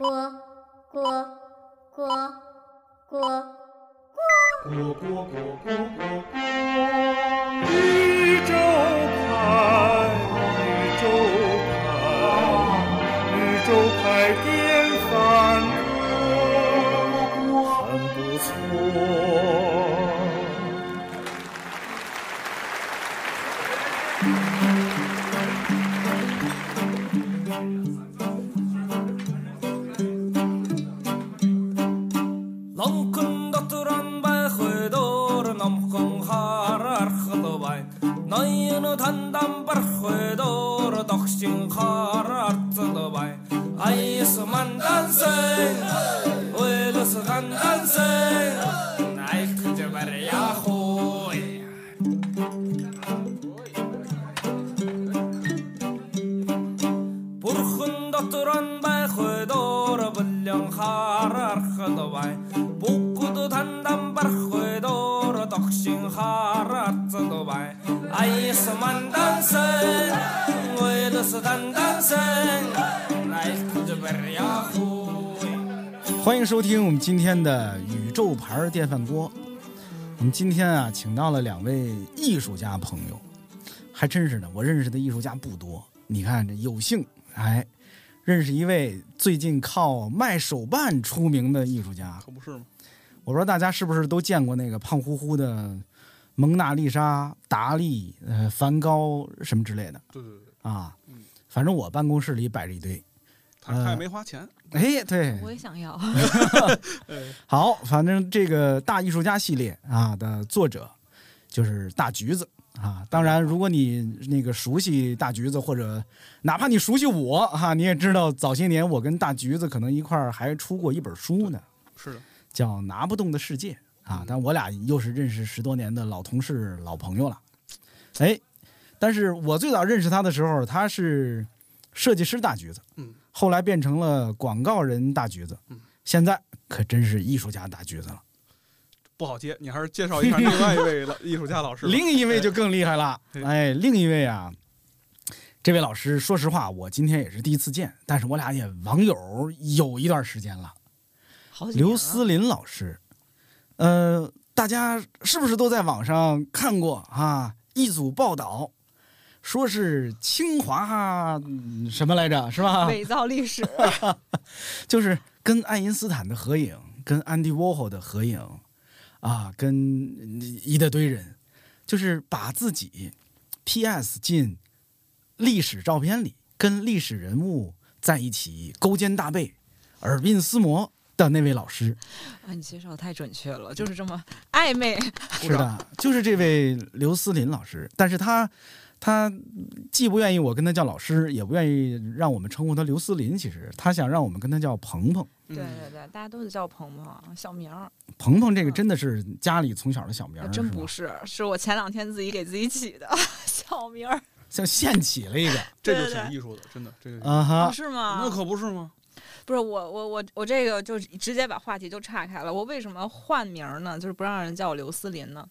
锅锅锅锅锅。锅锅锅锅锅，宇宙牌，宇宙牌，宇宙牌迎收听我们今天的宇宙牌电饭锅。我们今天啊，请到了两位艺术家朋友，还真是的，我认识的艺术家不多。你看这有幸哎，认识一位最近靠卖手办出名的艺术家。可不是吗？我不知道大家是不是都见过那个胖乎乎的蒙娜丽莎、达利、呃梵高什么之类的对对对，啊嗯。反正我办公室里摆着一堆。呃他他也没花钱。哎，对，我也想要。哎，好，反正这个大艺术家系列啊的作者就是大橘子啊。当然，如果你那个熟悉大橘子，或者哪怕你熟悉我哈、你也知道早些年我跟大橘子可能一块儿还出过一本书呢，是的，叫《拿不动的世界》啊。但我俩又是认识十多年的老同事、老朋友了。哎，但是我最早认识他的时候，他是设计师大橘子，嗯，后来变成了广告人大橘子，嗯，现在可真是艺术家大橘子了。不好接。你还是介绍一下另外一位老艺术家老师。另一位就更厉害了，哎哎，另一位啊，这位老师，说实话，我今天也是第一次见，但是我俩也网友有一段时间了。好几年了刘思林老师，呃，大家是不是都在网上看过啊？一组报道，说是清华、嗯什么来着，是吧？伪造历史，就是跟爱因斯坦的合影，跟安迪沃霍的合影，啊，跟一大堆人，就是把自己 PS 进历史照片里，跟历史人物在一起勾肩搭背、耳鬓厮磨的那位老师。啊，你介绍得太准确了，就是这么暧昧。是的，就是这位刘思林老师，但是他他既不愿意我跟他叫老师，也不愿意让我们称呼他刘思林。其实他想让我们跟他叫鹏鹏。嗯对对对，大家都是叫鹏鹏，小名儿。鹏鹏这个真的是家里从小的小名儿，真不是，是我前两天自己给自己起的 小名儿。像现起了一个 这就挺艺术的，真的，这个啊哈哦，，是吗？那可不是吗？不是我我我我这个就直接把话题就岔开了。我为什么换名儿呢？就是不让人叫我刘思林呢？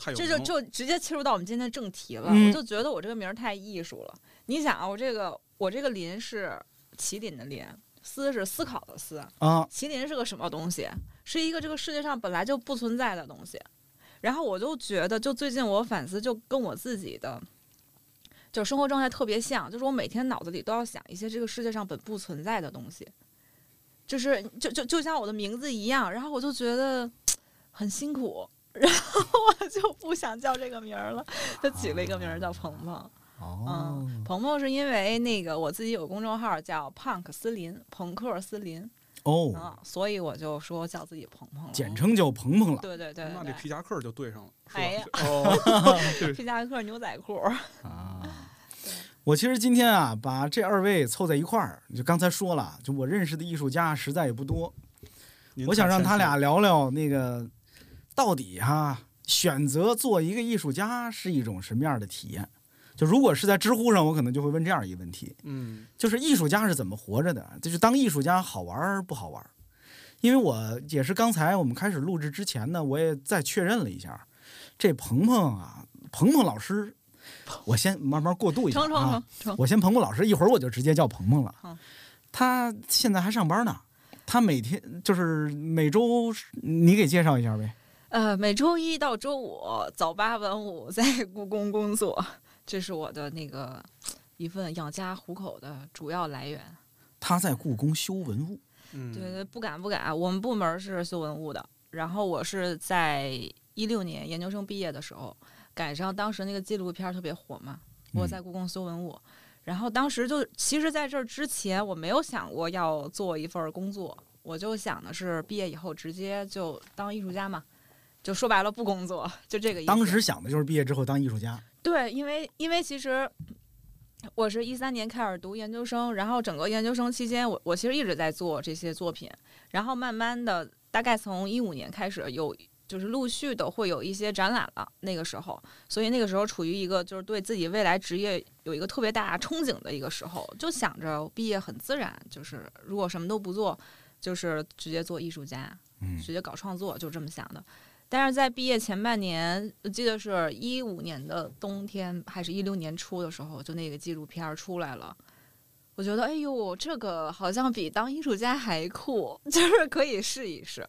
太有这就就直接切入到我们今天的正题了。嗯我就觉得我这个名儿太艺术了。你想啊，我这个我这个林是麒麟的麟，思是思考的思。啊，麒麟是个什么东西？是一个这个世界上本来就不存在的东西。然后我就觉得，就最近我反思，就跟我自己的就生活状态特别像，就是我每天脑子里都要想一些这个世界上本不存在的东西，就是就就就像我的名字一样。然后我就觉得很辛苦，然后我就不想叫这个名儿了，就起了一个名儿叫鹏鹏。哦嗯，，鹏鹏是因为那个我自己有公众号叫 Punk 思林，朋克斯林哦，啊，所以我就说叫自己鹏鹏了。简称叫鹏鹏了对对对对那这皮夹克就对上了，哎呀哦，皮夹克、牛仔裤，啊。我其实今天啊，把这二位凑在一块儿，就刚才说了，就我认识的艺术家实在也不多，我想让他俩聊聊那个到底哈、选择做一个艺术家是一种什么样的体验。就如果是在知乎上，我可能就会问这样一个问题：嗯，就是艺术家是怎么活着的？就是当艺术家好玩儿不好玩儿？因为我也是刚才我们开始录制之前呢，我也再确认了一下，这鹏鹏啊，鹏鹏老师，我先慢慢过渡一下啊我先鹏鹏老师，一会儿我就直接叫鹏鹏了。好他现在还上班呢。他每天就是每周，你给介绍一下呗。呃，每周一到周五早八晚五在故宫工作，这是我的那个一份养家糊口的主要来源。他在故宫修文物，嗯，对对，不敢不敢，我们部门是修文物的。然后我是在一六年研究生毕业的时候，赶上当时那个纪录片特别火嘛，我在故宫修文物。然后当时就，其实在这儿之前，我没有想过要做一份儿工作，我就想的是毕业以后直接就当艺术家嘛，就说白了不工作，就这个意思。当时想的就是毕业之后当艺术家。对，因为因为其实我是一三年开始读研究生，然后整个研究生期间，我我其实一直在做这些作品，然后慢慢的，大概从一五年开始有。就是陆续的会有一些展览了，那个时候，所以那个时候处于一个就是对自己未来职业有一个特别大憧憬的一个时候，就想着毕业很自然，就是如果什么都不做，就是直接做艺术家，嗯直接搞创作，就这么想的。但是在毕业前半年，我记得是一五年的冬天，还是一六年初的时候，就那个纪录片儿出来了。我觉得，哎呦，这个好像比当艺术家还酷，就是可以试一试。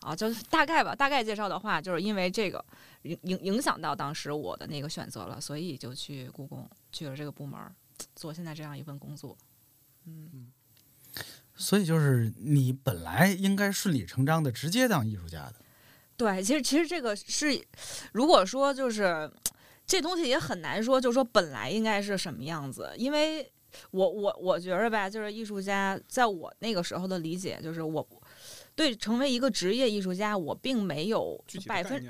啊，就是大概吧，大概介绍的话，就是因为这个影影影响到当时我的那个选择了，所以就去故宫去了这个部门，做现在这样一份工作。嗯，所以就是你本来应该顺理成章的直接当艺术家的。对，其实其实这个是，如果说就是这东西也很难说，就是说本来应该是什么样子，因为我我我觉着吧，就是艺术家在我那个时候的理解，就是我对成为一个职业艺术家，我并没有百分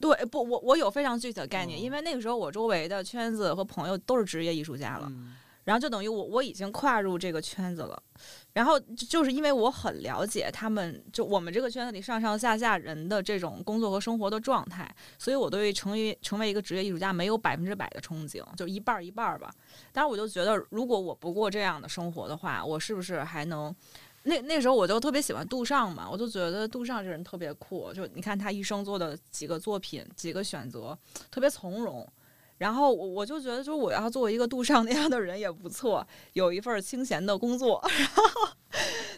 对不，我我有非常具体的概念，哦。因为那个时候我周围的圈子和朋友都是职业艺术家了，嗯然后就等于我我已经跨入这个圈子了，然后就是因为我很了解他们，就我们这个圈子里上上下下人的这种工作和生活的状态，所以我对于成为成为一个职业艺术家没有百分之百的憧憬，就一半儿一半儿吧。但是我就觉得，如果我不过这样的生活的话，我是不是还能？那那时候我就特别喜欢杜尚嘛，我就觉得杜尚这人特别酷，就你看他一生做的几个作品、几个选择，特别从容。然后我我就觉得，就是我要做一个杜尚那样的人也不错，有一份清闲的工作。然后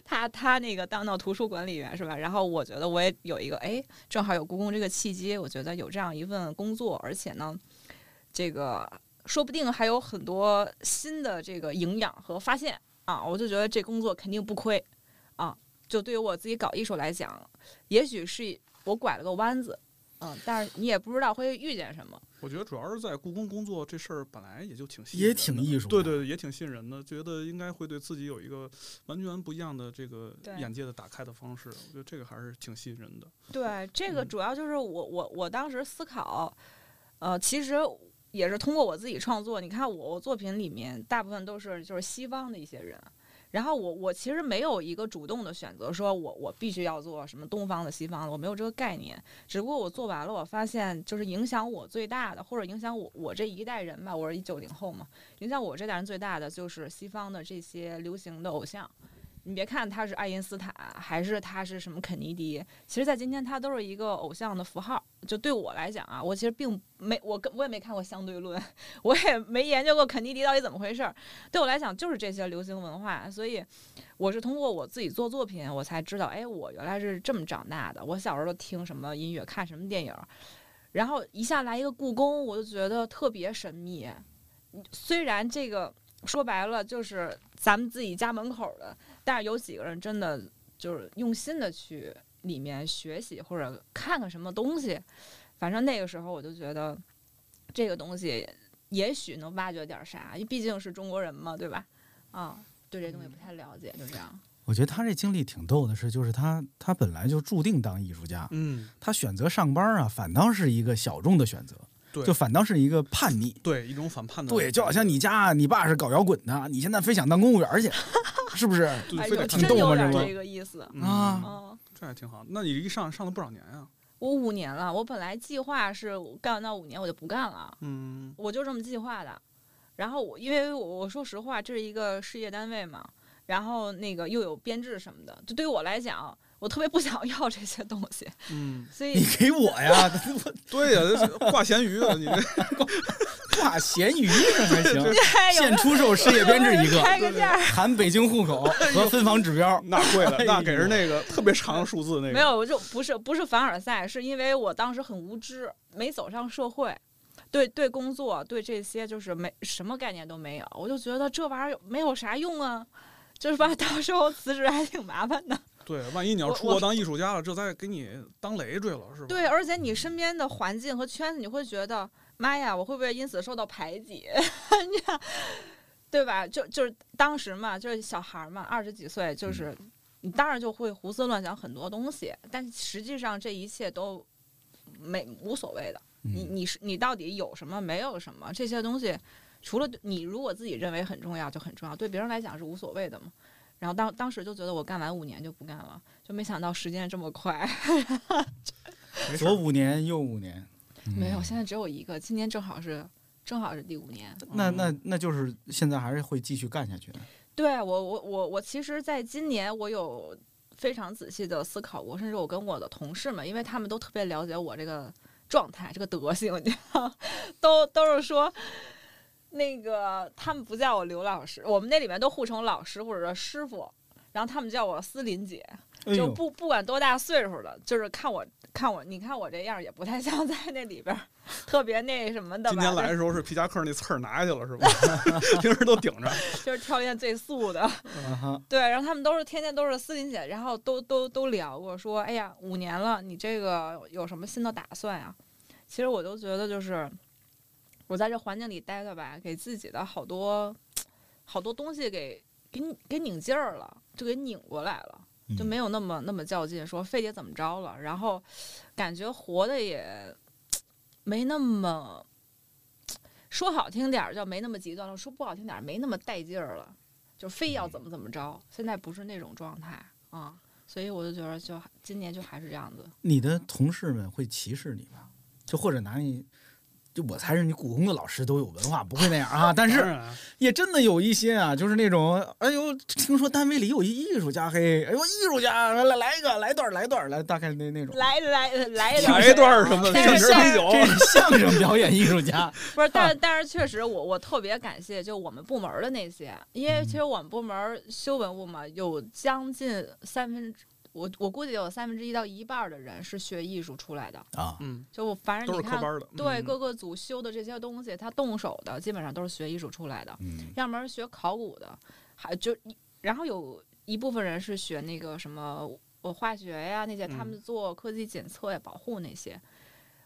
他他那个当到图书管理员是吧？然后我觉得我也有一个，哎，正好有故宫这个契机，我觉得有这样一份工作，而且呢，这个说不定还有很多新的这个营养和发现啊！我就觉得这工作肯定不亏啊！就对于我自己搞艺术来讲，也许是我拐了个弯子，嗯，但是你也不知道会遇见什么。我觉得主要是在故宫工作这事儿本来也就挺吸引也人的挺艺术的对对，也挺吸引人的，觉得应该会对自己有一个完全不一样的这个眼界的打开的方式，我觉得这个还是挺吸引人的。对，这个嗯主要就是我我我当时思考，呃，其实也是通过我自己创作。你看我我作品里面大部分都是就是西方的一些人，然后我我其实没有一个主动的选择，说我我必须要做什么东方的、西方的，我没有这个概念。只不过我做完了，我发现就是影响我最大的，或者影响我我这一代人吧，我是一九零后嘛，影响我这代人最大的就是西方的这些流行的偶像。你别看他是爱因斯坦，还是他是什么肯尼迪，其实，在今天他都是一个偶像的符号。就对我来讲啊，我其实并没我跟我也没看过相对论，我也没研究过肯尼迪到底怎么回事儿。对我来讲，就是这些流行文化，所以我是通过我自己做作品，我才知道，哎，我原来是这么长大的。我小时候听什么音乐，看什么电影，然后一下来一个故宫，我就觉得特别神秘。虽然这个说白了就是咱们自己家门口的，但是有几个人真的就是用心的去里面学习或者看看什么东西，反正那个时候我就觉得这个东西也许能挖掘点啥，因为毕竟是中国人嘛，对吧？啊，对这东西不太了解，就这样。我觉得他这经历挺逗的是，就是他他本来就注定当艺术家，嗯，他选择上班啊，反倒是一个小众的选择，对就反倒是一个叛逆。对一种反叛的，对，就好像你家你爸是搞摇滚的，你现在非想当公务员去，是不是？哎呦，对非得挺逗真有吗这不点这个意思。嗯啊嗯，这还挺好。那你一上上了不少年呀？我五年了，我本来计划是干到五年我就不干了，嗯，我就这么计划的。然后我因为我我说实话，这是一个事业单位嘛，然后那个又有编制什么的，就对于我来讲，我特别不想要这些东西，嗯，所以你给我呀，对呀，挂咸鱼的，你这 哇，咸鱼这还行，现出售事业编制一个，开个价。含北京户口和分房指标。那贵了，那给人那个特别长的数字那个。没有，我就不是不是凡尔赛，是因为我当时很无知，没走上社会，对对工作对这些就是没什么概念都没有，我就觉得这玩意儿没有啥用啊，就是吧，到时候辞职还挺麻烦的。对，万一你要出国当艺术家了，这再给你当累赘了，是吧？对，而且你身边的环境和圈子，你会觉得妈呀，我会不会因此受到排挤？你看，对吧？就就是当时嘛，就是小孩儿嘛，二十几岁，就是你当然就会胡思乱想很多东西，但实际上这一切都没无所谓的。你你是你到底有什么，没有什么这些东西，除了你如果自己认为很重要就很重要，对别人来讲是无所谓的嘛。然后当当时就觉得我干完五年就不干了，就没想到时间这么快。左五年，右五年，没有，现在只有一个，今年正好是正好是第五年。那那那就是现在还是会继续干下去的。对我我我我其实在今年我有非常仔细的思考过，甚至我跟我的同事们，因为他们都特别了解我这个状态、这个德行，你知道，都都是说。那个他们不叫我刘老师，我们那里面都互称老师或者说师傅，然后他们叫我思林姐，就不不管多大岁数的，就是看我看我，你看我这样也不太像在那里边儿特别那什么的吧。今天来的时候是皮夹克那刺儿拿下去了，是吧？平时都顶着。就是跳练最素的，对，然后他们都是天天都是思林姐，然后都都都聊过说，哎呀，五年了，你这个有什么新的打算呀？其实我都觉得就是我在这环境里待着吧，给自己的好多好多东西给给给拧劲儿了，就给拧过来了。就没有那么那么较劲，说非得怎么着了，然后感觉活的也没那么说好听点儿叫没那么极端了，说不好听点儿没那么带劲儿了，就非要怎么怎么着。现在不是那种状态啊、所以我就觉得就今年就还是这样子。你的同事们会歧视你吗？就或者拿你，就我才是你故宫的老师都有文化，不会那样啊。但是也真的有一些啊，就是那种，哎呦，听说单位里有一艺术家，嘿，哎呦，艺术家，来来一个，来段儿来段儿来，大概那那种。来来来来一段儿什么这正是直啤酒，这是相声表演艺术家，不是，但但是确实我，我特别感谢就我们部门的那些，因为其实我们部门修文物嘛，有将近三分之，我我估计有三分之一到一半儿的人是学艺术出来的。啊，嗯，就反正都你看，是班的。对嗯各个组修的这些东西，他动手的基本上都是学艺术出来的，嗯要么是学考古的，还就一然后有一部分人是学那个什么我化学呀那些，他们嗯做科技检测呀、保护那些。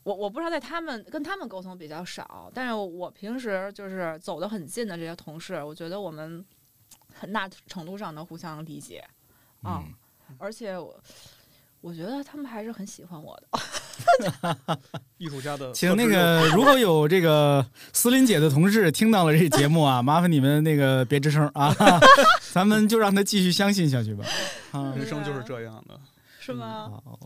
我我不知道在他们跟他们沟通比较少，但是我平时就是走得很近的这些同事，我觉得我们很大程度上能互相理解啊、嗯而且我我觉得他们还是很喜欢我的。艺术家的请那个如果有这个思林姐的同事听到了这节目啊，麻烦你们那个别吱声啊，咱们就让他继续相信下去吧。啊人生就是这样的。是吗？好，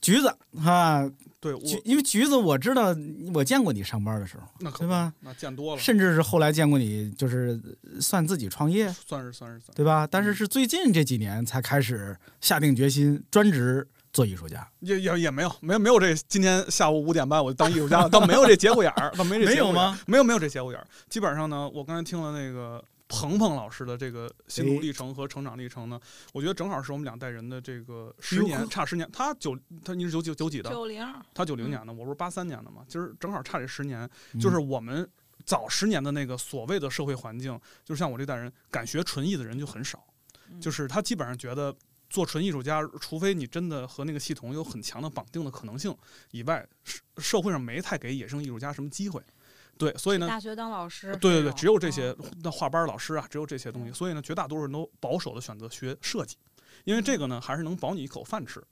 橘子哈，对，因为橘子我知道，我见过你上班的时候，那可对吧？那见多了，甚至是后来见过你，就是算自己创业，算是算是算是，对吧？但是是最近这几年才开始下定决心专职做艺术家，也也也没有没有没有这今天下午五点半我就当艺术家了，倒没有这节骨眼儿，倒没这没有吗？没有没有这节骨眼儿。基本上呢，我刚才听了那个鹏鹏老师的这个心路哎历程和成长历程呢，我觉得正好是我们两代人的这个十年差十年。他九他你是九九九几的？九零，他九零年的，我不是八三年的嘛，就是正好差这十年，嗯就是我们早十年的那个所谓的社会环境，就像我这代人敢学纯艺的人就很少，嗯就是他基本上觉得做纯艺术家，除非你真的和那个系统有很强的绑定的可能性以外，社社会上没太给野生艺术家什么机会。对，所以呢，大学当老师，对对对，只有这些嗯那画班老师啊，只有这些东西。所以呢，绝大多数人都保守的选择学设计，因为这个呢还是能保你一口饭吃。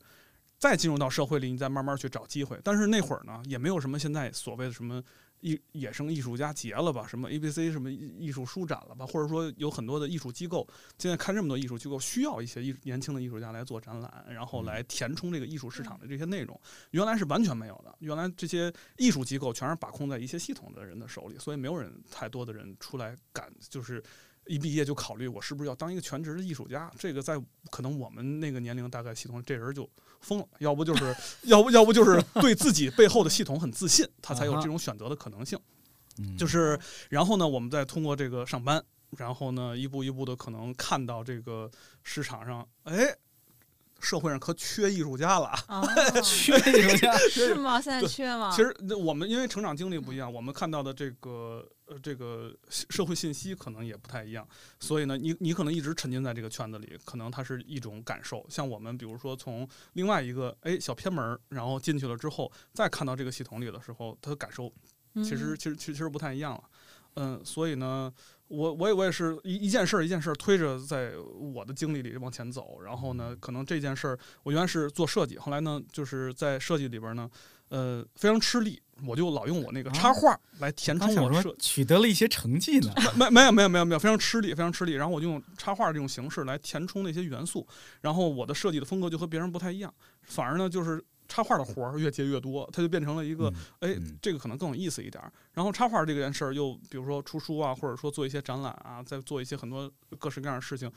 再进入到社会里，你再慢慢去找机会。但是那会儿呢，也没有什么现在所谓的什么艺野生艺术家节了吧，什么 A B C 什么艺艺术书展了吧，或者说有很多的艺术机构，现在看这么多艺术机构，需要一些艺年轻的艺术家来做展览，然后来填充这个艺术市场的这些内容。原来是完全没有的，原来这些艺术机构全是把控在一些系统的人的手里，所以没有人太多的人出来敢就是。一毕业就考虑我是不是要当一个全职的艺术家，这个在可能我们那个年龄大概系统这人就疯了，要不就是 要不要不就是对自己背后的系统很自信，他才有这种选择的可能性。嗯就是然后呢，我们再通过这个上班，然后呢，一步一步的可能看到这个市场上，哎，社会上可缺艺术家了 缺艺术家，是吗？现在缺吗？其实那我们因为成长经历不一样，我们看到的这个呃这个社会信息可能也不太一样，所以呢，你你可能一直沉浸在这个圈子里，可能它是一种感受。像我们比如说从另外一个哎小偏门儿，然后进去了之后，再看到这个系统里的时候，他的感受其实嗯其实其实其实不太一样了。嗯，所以呢，我我也我也是一一件事儿一件事儿推着在我的经历里往前走，然后呢，可能这件事儿我原来是做设计，后来呢，就是在设计里边呢，呃，非常吃力，我就老用我那个插画来填充我设说取得了一些成绩呢。没没有没有没有没有，非常吃力，非常吃力。然后我就用插画这种形式来填充那些元素，然后我的设计的风格就和别人不太一样，反而呢就是插画的活儿越接越多，它就变成了一个哎嗯，这个可能更有意思一点儿。然后插画这件事儿，又比如说出书啊，或者说做一些展览啊，再做一些很多各式各样的事情。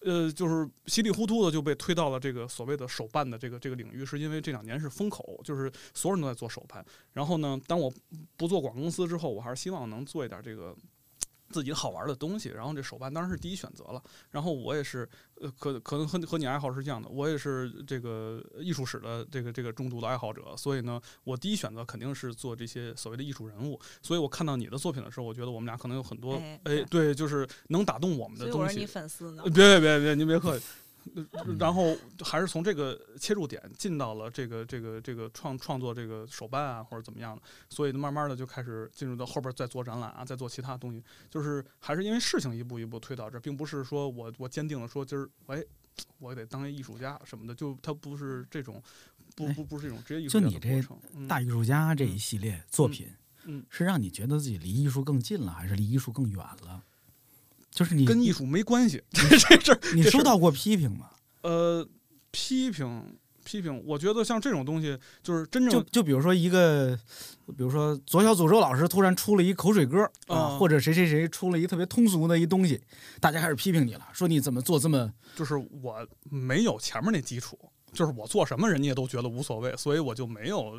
呃，就是稀里糊涂的就被推到了这个所谓的手办的这个这个领域，是因为这两年是风口，就是所有人都在做手办。然后呢，当我不做广告公司之后，我还是希望能做一点这个自己好玩的东西。然后这手办当然是第一选择了。然后我也是，呃，可可能和和你爱好是这样的，我也是这个艺术史的这个这个重度的爱好者，所以呢，我第一选择肯定是做这些所谓的艺术人物。所以我看到你的作品的时候，我觉得我们俩可能有很多，哎哎，对，就是能打动我们的东西所以我是你。粉丝呢呃。别别别别，您别客气。呃然后还是从这个切入点进到了这个这个这个创创作这个手办啊或者怎么样的，所以慢慢的就开始进入到后边再做展览啊，再做其他东西，就是还是因为事情一步一步推到这儿，并不是说我我坚定了说今儿哎我得当一艺术家什么的，就他不是这种不哎不不是这种职业艺术家就你这的过程。嗯大艺术家这一系列作品，嗯是让你觉得自己离艺术更近了，还是离艺术更远了？就是你跟艺术没关系，这 这事儿你收到过批评吗？呃批评批评，我觉得像这种东西就是真正就就比如说一个，比如说左小诅咒老师突然出了一口水歌啊，啊或者谁谁谁出了一特别通俗的一东西，大家开始批评你了，说你怎么做这么就是我没有前面那基础，就是我做什么人家也都觉得无所谓，所以我就没有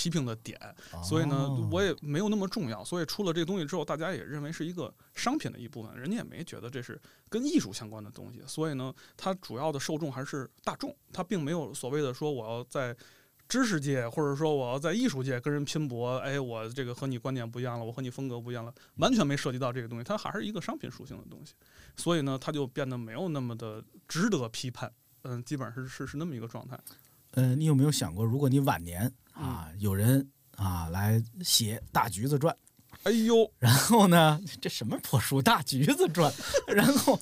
批评的点，所以呢哦，我也没有那么重要。所以出了这个东西之后，大家也认为是一个商品的一部分，人家也没觉得这是跟艺术相关的东西。所以呢，它主要的受众还是大众，它并没有所谓的说我要在。知识界，或者说我要在艺术界跟人拼搏，哎，我这个和你观点不一样了，我和你风格不一样了，完全没涉及到这个东西，它还是一个商品属性的东西，所以呢，它就变得没有那么的值得批判，嗯，基本上是是是那么一个状态。呃，你有没有想过，如果你晚年啊，嗯有人啊来写《大橘子传》，哎呦，然后呢，这什么破书《大橘子传》，然后，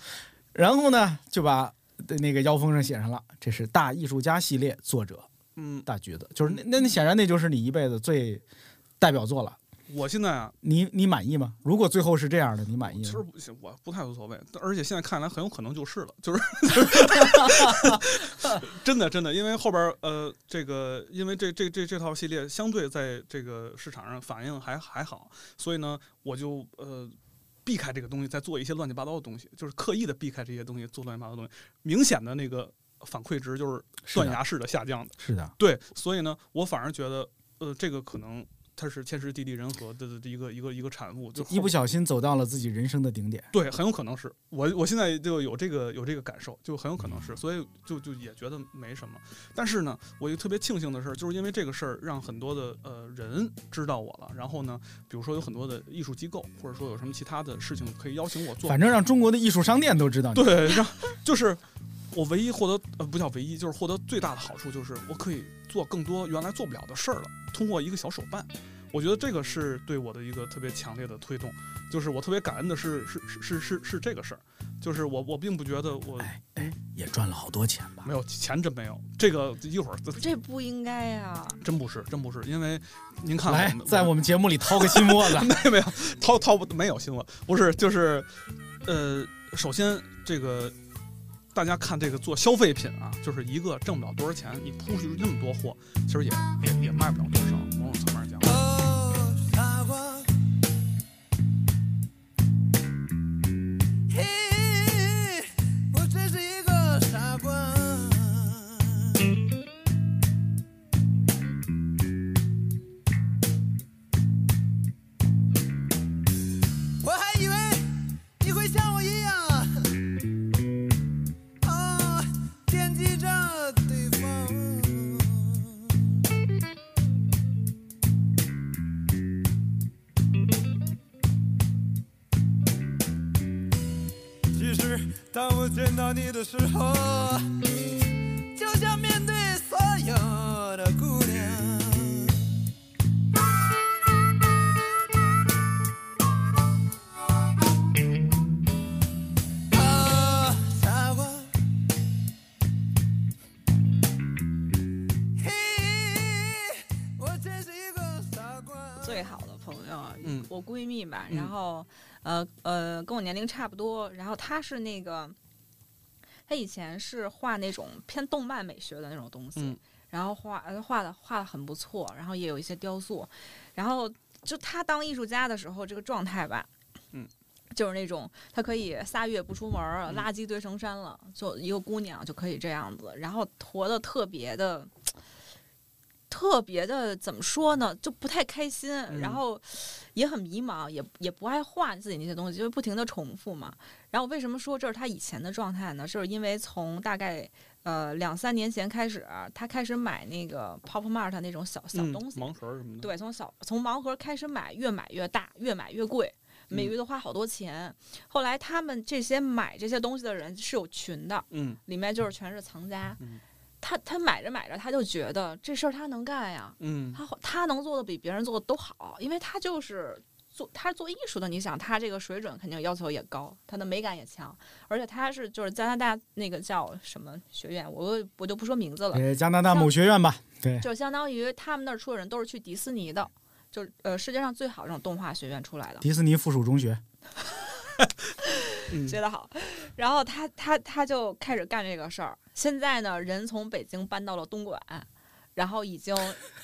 然后呢就把那个腰封上写上了，这是大艺术家系列作者嗯，大橘子，就是那那那显然那就是你一辈子最代表作了。我现在啊，你你满意吗？如果最后是这样的，你满意吗？其实不行，我不太无所谓，而且现在看来很有可能就是了，就是 真的真的，因为后边呃，这个因为这这这这套系列相对在这个市场上反应还还好，所以呢，我就呃。避开这个东西，再做一些乱七八糟的东西，就是刻意的避开这些东西，做乱七八糟的东西，明显的那个反馈值就是断崖式的下降的。是的，对，所以呢，我反而觉得，呃，这个可能它是天时地利人和的的一个一个一个产物，就一不小心走到了自己人生的顶点。对，很有可能是我我现在就有这个有这个感受，就很有可能嗯是，所以就就也觉得没什么。但是呢，我就特别庆幸的事儿，就是因为这个事儿，让很多的呃人知道我了。然后呢，比如说有很多的艺术机构，或者说有什么其他的事情可以邀请我做，反正让中国的艺术商店都知道你。对，让 就是我唯一获得呃不叫唯一，就是获得最大的好处就是我可以做更多原来做不了的事儿了，通过一个小手办。我觉得这个是对我的一个特别强烈的推动，就是我特别感恩的是是是是是是这个事儿，就是我我并不觉得我哎哎，也赚了好多钱吧没？有钱真没有，这个一会儿这这不应该呀！真不是真不是，因为您看来在我们节目里掏个心窝子。没有没有掏掏不没有心窝，不是就是，呃，首先这个大家看这个做消费品啊，就是一个挣不了多少钱，你铺出去那么多货，其实也也也卖不了多的时候，就像面对所有的姑娘。我。最好的朋友，嗯我闺蜜吧，嗯然后呃呃跟我年龄差不多，然后她是那个，她以前是画那种偏动漫美学的那种东西，嗯然后画呃画的画的很不错，然后也有一些雕塑，然后就他当艺术家的时候这个状态吧，嗯。就是那种，他可以仨月不出门垃圾堆成山了。就一个姑娘就可以这样子，然后活得特别的，特别的怎么说呢？就不太开心，然后也很迷茫，也也不爱画自己那些东西，就是不停的重复嘛。然后为什么说这是他以前的状态呢？就是因为从大概呃两三年前开始，他开始买那个 Pop Mart 那种小小嗯东西，盲盒什么的。对，从小从盲盒开始买，越买越大，越买越贵，每嗯月都花好多钱。后来他们这些买这些东西的人是有群的，嗯里面就是全是藏家。嗯他他买着买着，他就觉得这事儿他能干呀，嗯。他他能做的比别人做的都好，因为他就是做他是做艺术的，你想他这个水准肯定要求也高，他的美感也强，而且他是就是加拿大那个叫什么学院，我我就不说名字了，呃，加拿大某学院吧，对，就相当于他们那儿出的人都是去迪士尼的，就是呃世界上最好这种动画学院出来的，迪士尼附属中学，嗯 学得好。然后他他他就开始干这个事儿。现在呢，人从北京搬到了东莞，然后已经，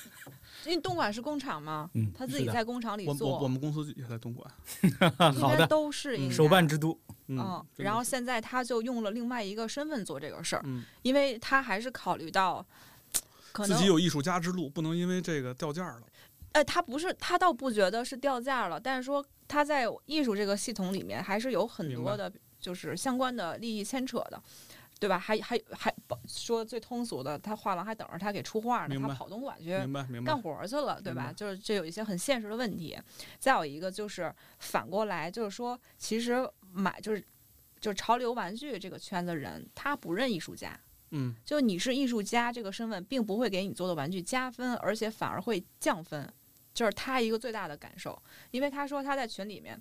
因为东莞是工厂嘛，嗯，他自己在工厂里我我做，我们公司也在东莞。应 该好的，都是应该手办之都，嗯，然后现在他就用了另外一个身份做这个事儿，嗯，因为他还是考虑到，可能自己有艺术家之路，不能因为这个掉价了。哎，他不是，他倒不觉得是掉价了，但是说他在艺术这个系统里面还是有很多的，就是相关的利益牵扯的，对吧？还还还说最通俗的，他画廊还等着他给出画呢，他跑东莞去干。活儿去了，对吧？就是这有一些很现实的问题。再有一个就是反过来，就是说，其实买就是就是潮流玩具这个圈子人，他不认艺术家。嗯就你是艺术家这个身份，并不会给你做的玩具加分，而且反而会降分，就是他一个最大的感受。因为他说他在群里面，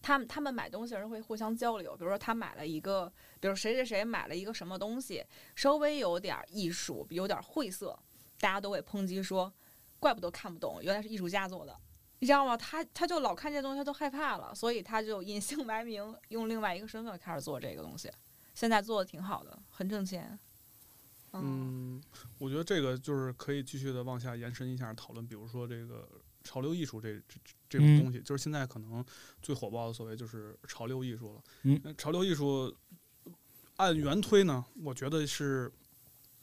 他们他们买东西的人会互相交流，比如说他买了一个，比如谁谁谁买了一个什么东西，稍微有点艺术，有点晦涩，大家都会抨击说，怪不得看不懂，原来是艺术家做的。你知道吗？他他就老看这东西，他都害怕了，所以他就隐姓埋名，用另外一个身份开始做这个东西。现在做的挺好的，很挣钱。嗯，我觉得这个就是可以继续的往下延伸一下讨论，比如说这个潮流艺术这这这这种嗯东西，就是现在可能最火爆的所谓就是潮流艺术了。嗯潮流艺术按原推呢，我觉得是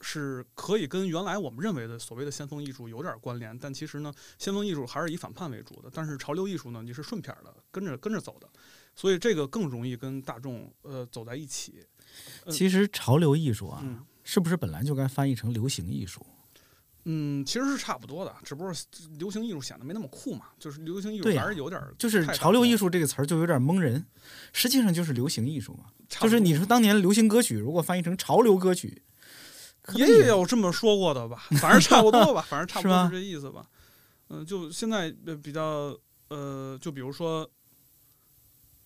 是可以跟原来我们认为的所谓的先锋艺术有点关联，但其实呢，先锋艺术还是以反叛为主的，但是潮流艺术呢，你是顺片儿的，跟着跟着走的，所以这个更容易跟大众呃走在一起。嗯其实潮流艺术啊，嗯是不是本来就该翻译成流行艺术？嗯，其实是差不多的，只不过流行艺术显得没那么酷嘛，就是流行艺术还是有点儿就是潮流艺术这个词儿就有点蒙人，实际上就是流行艺术嘛。就是你说当年流行歌曲，如果翻译成潮流歌曲，也有这么说过的吧，反正差不多吧，反正差不多 是这意思吧。嗯、就现在呃比较呃，就比如说。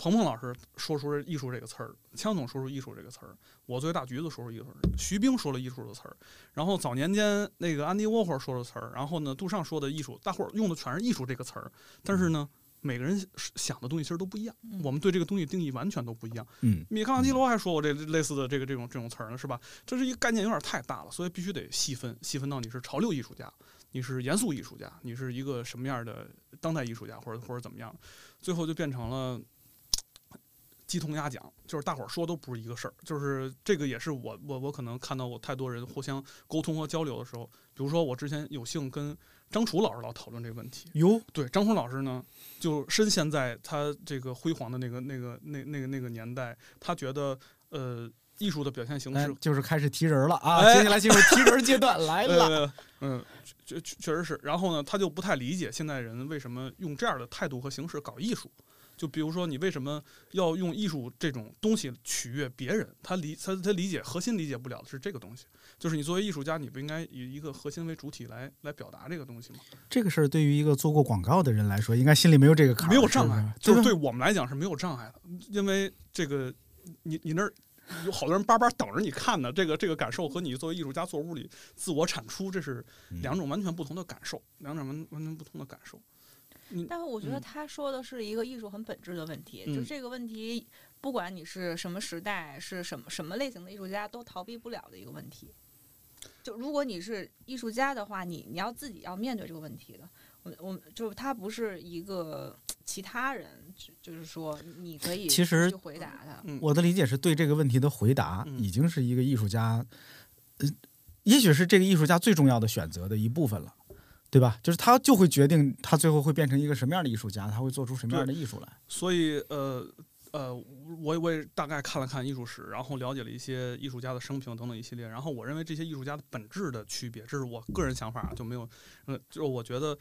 鹏鹏老师说出“艺术”这个词儿，枪总说出“艺术”这个词儿，我作为大橘子说出“艺术”，徐冰说了“艺术”的词儿，然后早年间那个安迪沃霍说的词儿，然后呢杜尚说的“艺术”，大伙儿用的全是“艺术”这个词儿，但是呢，每个人想的东西其实都不一样，嗯我们对这个东西定义完全都不一样。嗯，米开朗基罗还说过这类似的这个这种这种词儿呢，是吧？这是一个概念有点太大了，所以必须得细分，细分到你是潮流艺术家，你是严肃艺术家，你是一个什么样的当代艺术家，或者或者怎么样，最后就变成了。鸡同鸭讲，就是大伙儿说都不是一个事儿，就是这个也是我我我可能看到过太多人互相沟通和交流的时候，比如说我之前有幸跟张楚老师老讨论这个问题，哟，对，张楚老师呢，就深陷在他这个辉煌的那个、那个、那、那个、那个年代，他觉得，呃，艺术的表现形哎式，，就是开始提人了啊！哎接下来进入提人阶段来了。呃，嗯，确确确实是。然后呢，他就不太理解现代人为什么用这样的态度和形式搞艺术，就比如说，你为什么要用艺术这种东西取悦别人？他理他他理解核心理解不了的是这个东西，就是你作为艺术家，你不应该以一个核心为主体来来表达这个东西吗？这个事儿对于一个做过广告的人来说，应该心里没有这个坎儿，没有障碍，就是对我们来讲是没有障碍的，因为这个你你那儿有好多人巴巴等着你看呢，这个这个感受和你作为艺术家坐屋里自我产出，这是嗯两种完全不同的感受，两种完完全不同的感受。你但是我觉得嗯他说的是一个艺术很本质的问题，嗯就这个问题，不管你是什么时代，是什么什么类型的艺术家，都逃避不了的一个问题。就如果你是艺术家的话，你你要自己要面对这个问题的。我我就是他不是一个其他人，就就是说你可以其实回答他。嗯我的理解是对这个问题的回答，嗯已经是一个艺术家，呃，也许是这个艺术家最重要的选择的一部分了，对吧？就是他就会决定他最后会变成一个什么样的艺术家，他会做出什么样的艺术来。所以呃呃，我我也大概看了看艺术史，然后了解了一些艺术家的生平等等一系列，然后我认为这些艺术家的本质的区别，这是我个人想法啊，就没有，呃，就是我觉得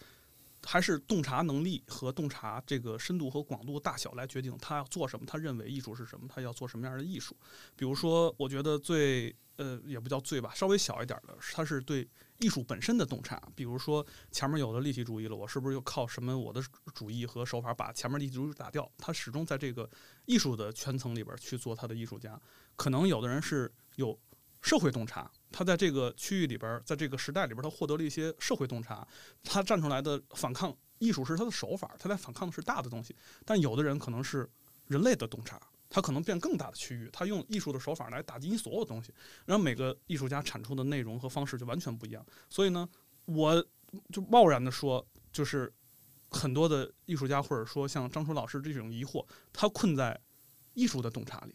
还是洞察能力和洞察这个深度和广度大小来决定他要做什么，他认为艺术是什么，他要做什么样的艺术。比如说，我觉得最呃也不叫最吧，稍微小一点的，他是对艺术本身的洞察。比如说前面有了立体主义了，我是不是又靠什么我的主义和手法把前面立体主义打掉？他始终在这个艺术的圈层里边去做他的艺术家。可能有的人是有社会洞察，他在这个区域里边，在这个时代里边，他获得了一些社会洞察，他站出来的反抗艺术是他的手法，他在反抗的是大的东西。但有的人可能是人类的洞察。他可能变更大的区域，他用艺术的手法来打击你所有东西，然后每个艺术家产出的内容和方式就完全不一样。所以呢，我就贸然的说，就是很多的艺术家或者说像张春老师这种疑惑，他困在艺术的洞察里，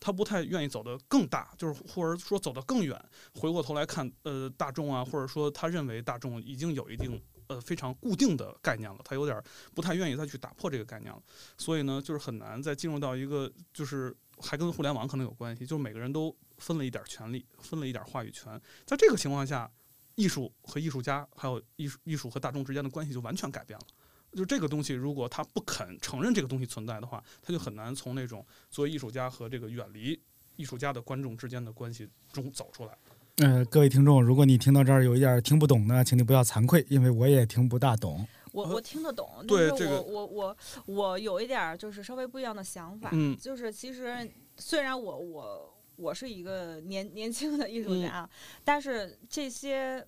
他不太愿意走得更大，就是或者说走得更远，回过头来看呃大众啊，或者说他认为大众已经有一定呃非常固定的概念了，他有点不太愿意再去打破这个概念了，所以呢，就是很难再进入到一个就是还跟互联网可能有关系，就是每个人都分了一点权利，分了一点话语权，在这个情况下，艺术和艺术家还有艺术艺术和大众之间的关系就完全改变了。就这个东西，如果他不肯承认这个东西存在的话，他就很难从那种作为艺术家和这个远离艺术家的观众之间的关系中走出来。呃，各位听众，如果你听到这儿有一点儿听不懂呢，请你不要惭愧，因为我也听不大懂。呃我我听得懂，但是对这个我我我我有一点儿就是稍微不一样的想法，嗯就是其实虽然我我我是一个年年轻的艺术嗯家，但是这些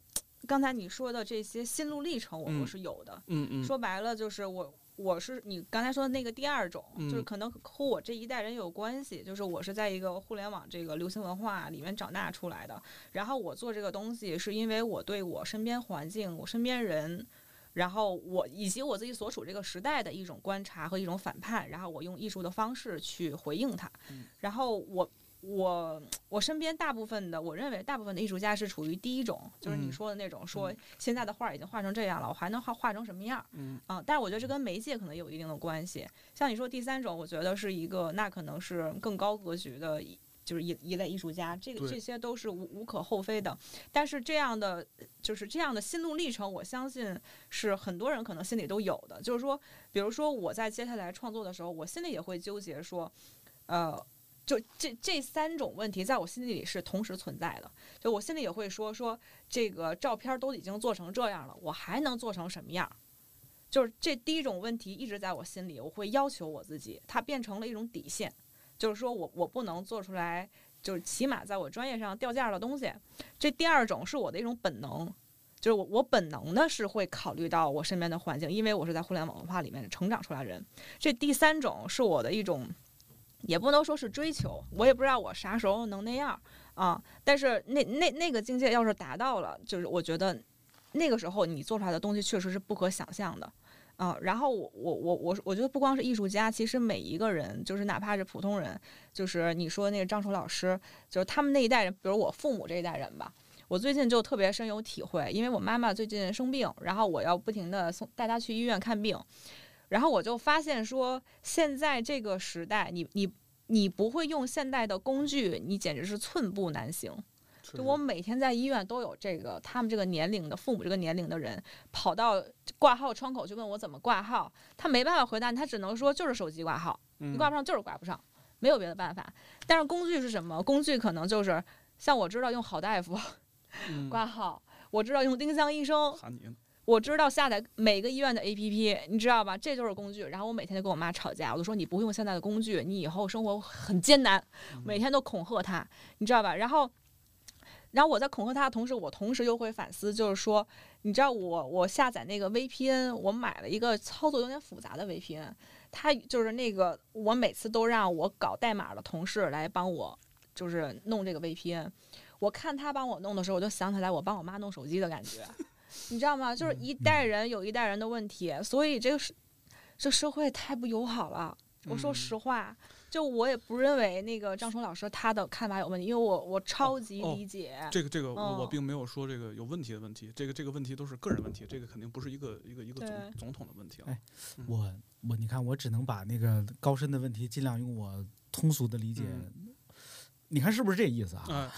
刚才你说的这些心路历程，我嗯我是有的。嗯嗯，说白了就是我。我是你刚才说的那个第二种，就是嗯可能和我这一代人有关系，就是我是在一个互联网这个流行文化里面长大出来的，然后我做这个东西是因为我对我身边环境、我身边人，然后我以及我自己所处这个时代的一种观察和一种反叛，然后我用艺术的方式去回应它。嗯然后我我我身边大部分的，我认为大部分的艺术家是处于第一种，就是你嗯说的那种，说现在的画已经画成这样了，我还能画画成什么样？嗯啊，但是我觉得这跟媒介可能有一定的关系。像你说第三种，我觉得是一个，那可能是更高格局的。就是一一类艺术家，这个这些都是无无可厚非的。但是这样的就是这样的心路历程，我相信是很多人可能心里都有的。就是说，比如说我在接下来创作的时候，我心里也会纠结说，呃，就这这三种问题在我心里是同时存在的。就我心里也会说说，这个照片都已经做成这样了，我还能做成什么样？就是这第一种问题一直在我心里，我会要求我自己，它变成了一种底线，就是说我我不能做出来，就是起码在我专业上掉价的东西。这第二种是我的一种本能，就是我我本能的是会考虑到我身边的环境，因为我是在互联网文化里面成长出来人。这第三种是我的一种，也不能说是追求，我也不知道我啥时候能那样啊。但是那那那个境界要是达到了，就是我觉得那个时候你做出来的东西确实是不可想象的。啊，然后我我我我我觉得不光是艺术家，其实每一个人，就是哪怕是普通人，就是你说那个张楚老师，就是他们那一代人，比如我父母这一代人吧，我最近就特别深有体会，因为我妈妈最近生病，然后我要不停的送带她去医院看病，然后我就发现说，现在这个时代，你你你不会用现代的工具，你简直是寸步难行。就我每天在医院都有这个他们这个年龄的父母这个年龄的人跑到挂号窗口去问我怎么挂号，他没办法回答，他只能说就是手机挂号，嗯你挂不上就是挂不上，没有别的办法。但是工具是什么？工具可能就是像我知道用好大夫嗯挂号，我知道用丁香医生，喊你呢，我知道下载每个医院的 APP，你知道吧？这就是工具。然后我每天就跟我妈吵架，我就说你不会用现在的工具，你以后生活很艰难，每天都恐吓她，你知道吧？然后，然后我在恐吓她的同时，我同时又会反思，就是说，你知道我我下载那个 VPN，我买了一个操作有点复杂的 VPN，它就是那个我每次都让我搞代码的同事来帮我，就是弄这个 VPN。我看他帮我弄的时候，我就想起来我帮我妈弄手机的感觉。你知道吗？就是一代人有一代人的问题，所以这个是这社会太不友好了。我说嗯实话，就我也不认为那个张冲老师他的看法有问题，因为我我超级哦理解。这个这个我并没有说这个有问题的问题，这个这个问题都是个人问题，这个肯定不是一个一个一个总总统的问题了哎。我我你看，我只能把那个高深的问题尽量用我通俗的理解。嗯你看是不是这意思啊？哎，